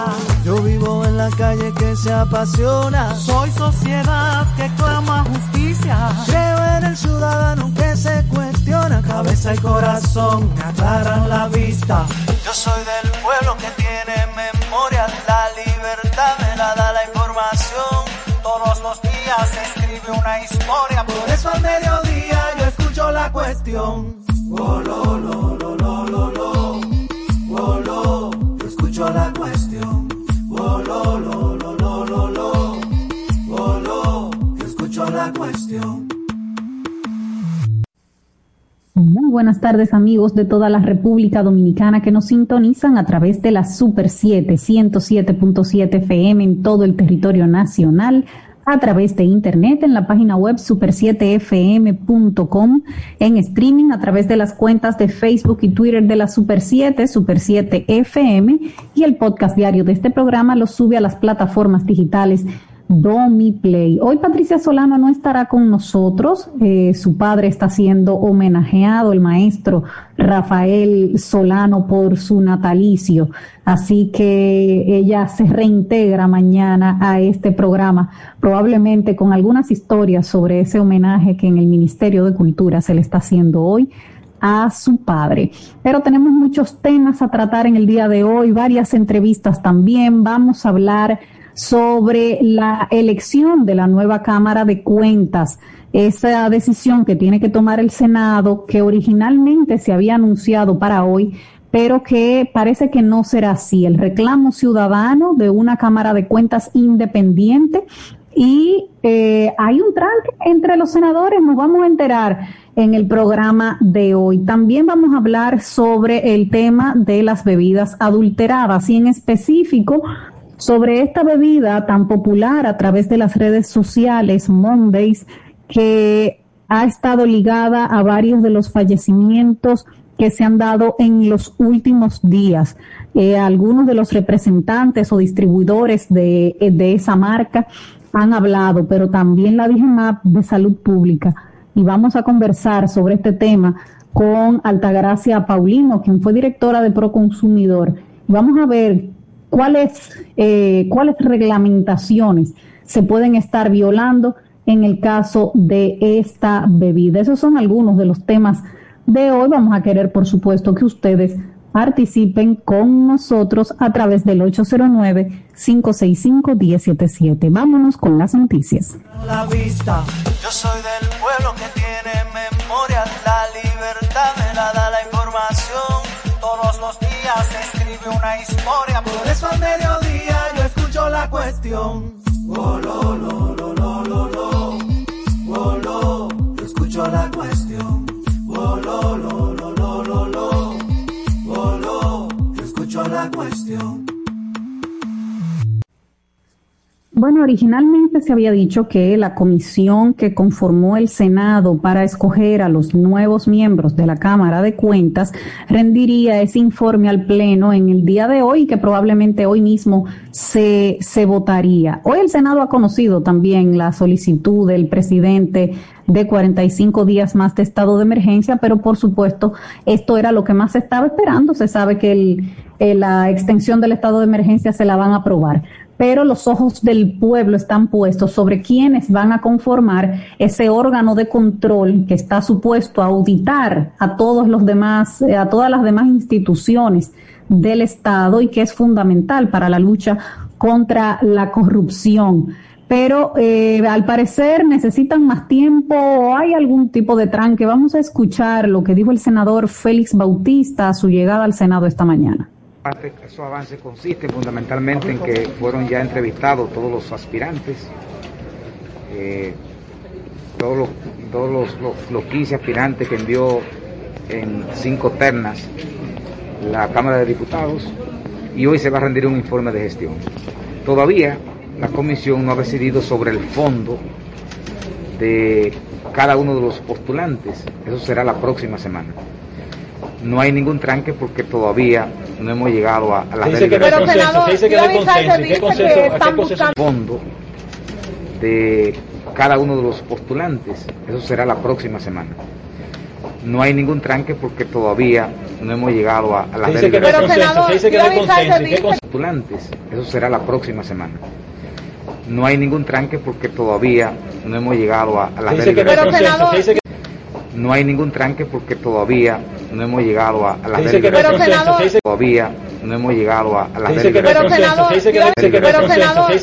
Yo vivo en la calle que se apasiona. Soy sociedad que clama justicia. Creo en el ciudadano que se cuestiona. Cabeza y corazón me aclaran la vista. Yo soy del pueblo que tiene memoria. La libertad me la da la información. Todos los días se escribe una historia. Por eso al mediodía yo escucho la cuestión. Muy buenas tardes amigos de toda la República Dominicana que nos sintonizan a través de la Super 7, 107.7 FM en todo el territorio nacional, a través de internet en la página web super7fm.com, en streaming a través de las cuentas de Facebook y Twitter de la Super 7, Super 7 FM y el podcast diario de este programa lo sube a las plataformas digitales Domiplay. Hoy Patricia Solano no estará con nosotros. Eh, su padre está siendo homenajeado, el maestro Rafael Solano, por su natalicio. Así que ella se reintegra mañana a este programa, probablemente con algunas historias sobre ese homenaje que en el Ministerio de Cultura se le está haciendo hoy a su padre. Pero tenemos muchos temas a tratar en el día de hoy, varias entrevistas también. Vamos a hablar sobre la elección de la nueva Cámara de Cuentas, esa decisión que tiene que tomar el Senado, que originalmente se había anunciado para hoy, pero que parece que no será así. El reclamo ciudadano de una Cámara de Cuentas independiente y eh, hay un tranque entre los senadores, nos vamos a enterar en el programa de hoy. También vamos a hablar sobre el tema de las bebidas adulteradas y en específico sobre esta bebida tan popular a través de las redes sociales, Mondays, que ha estado ligada a varios de los fallecimientos que se han dado en los últimos días. Eh, algunos de los representantes o distribuidores de, de esa marca han hablado, pero también la DGMAP de Salud Pública. Y vamos a conversar sobre este tema con Altagracia Paulino, quien fue directora de Proconsumidor. Vamos a ver cuáles, eh, cuáles reglamentaciones se pueden estar violando en el caso de esta bebida. Esos son algunos de los temas de hoy. Vamos a querer, por supuesto, que ustedes participen con nosotros a través del 809-565-1077. Vámonos con las noticias. La vista, yo soy del pueblo que tiene memoria, la libertad me la da la información. Todos los días escribe una historia, por eso al mediodía yo escucho la cuestión. Oh, lo, lo, lo, lo, lo, lo. Oh, lo, yo escucho la cuestión. Oh, lo, lo, lo, lo, lo, lo. Oh, lo, yo escucho la cuestión. Bueno, originalmente se había dicho que la comisión que conformó el Senado para escoger a los nuevos miembros de la Cámara de Cuentas rendiría ese informe al Pleno en el día de hoy, que probablemente hoy mismo se, se votaría. Hoy el Senado ha conocido también la solicitud del presidente de 45 días más de estado de emergencia, pero por supuesto esto era lo que más se estaba esperando. Se sabe que el, eh, la extensión del estado de emergencia se la van a aprobar pero los ojos del pueblo están puestos sobre quienes van a conformar ese órgano de control que está supuesto a auditar a todos los demás, eh, a todas las demás instituciones del Estado y que es fundamental para la lucha contra la corrupción. Pero eh, al parecer necesitan más tiempo o hay algún tipo de tranque. Vamos a escuchar lo que dijo el senador Félix Bautista a su llegada al Senado esta mañana. Esos avances consisten fundamentalmente en que fueron ya entrevistados todos los aspirantes. Eh, todos los, todos los 15 aspirantes que envió en cinco ternas la Cámara de Diputados y hoy se va a rendir un informe de gestión. Todavía la comisión no ha decidido sobre el fondo de cada uno de los postulantes. Eso será la próxima semana. No hay ningún tranque porque todavía no hemos llegado a, a la dice que no hay consenso, se dice que no hay consenso. ¿Qué consenso? ¿A qué consenso? fondo de cada uno de los postulantes. Eso será la próxima semana. No hay ningún tranque porque todavía no hemos llegado a, a la Se dice que no hay consenso, se dice que no hay consenso. ¿Qué consenso? postulantes. Eso será la próxima semana. No hay ningún tranque porque todavía no hemos llegado a, a la Se dice que no hay consenso, se dice que no hay ningún tranque porque todavía no hemos llegado a, la Se dice que no hay deliberación. consenso, se dice todavía no hemos llegado a, la Se dice que no hay deliberación.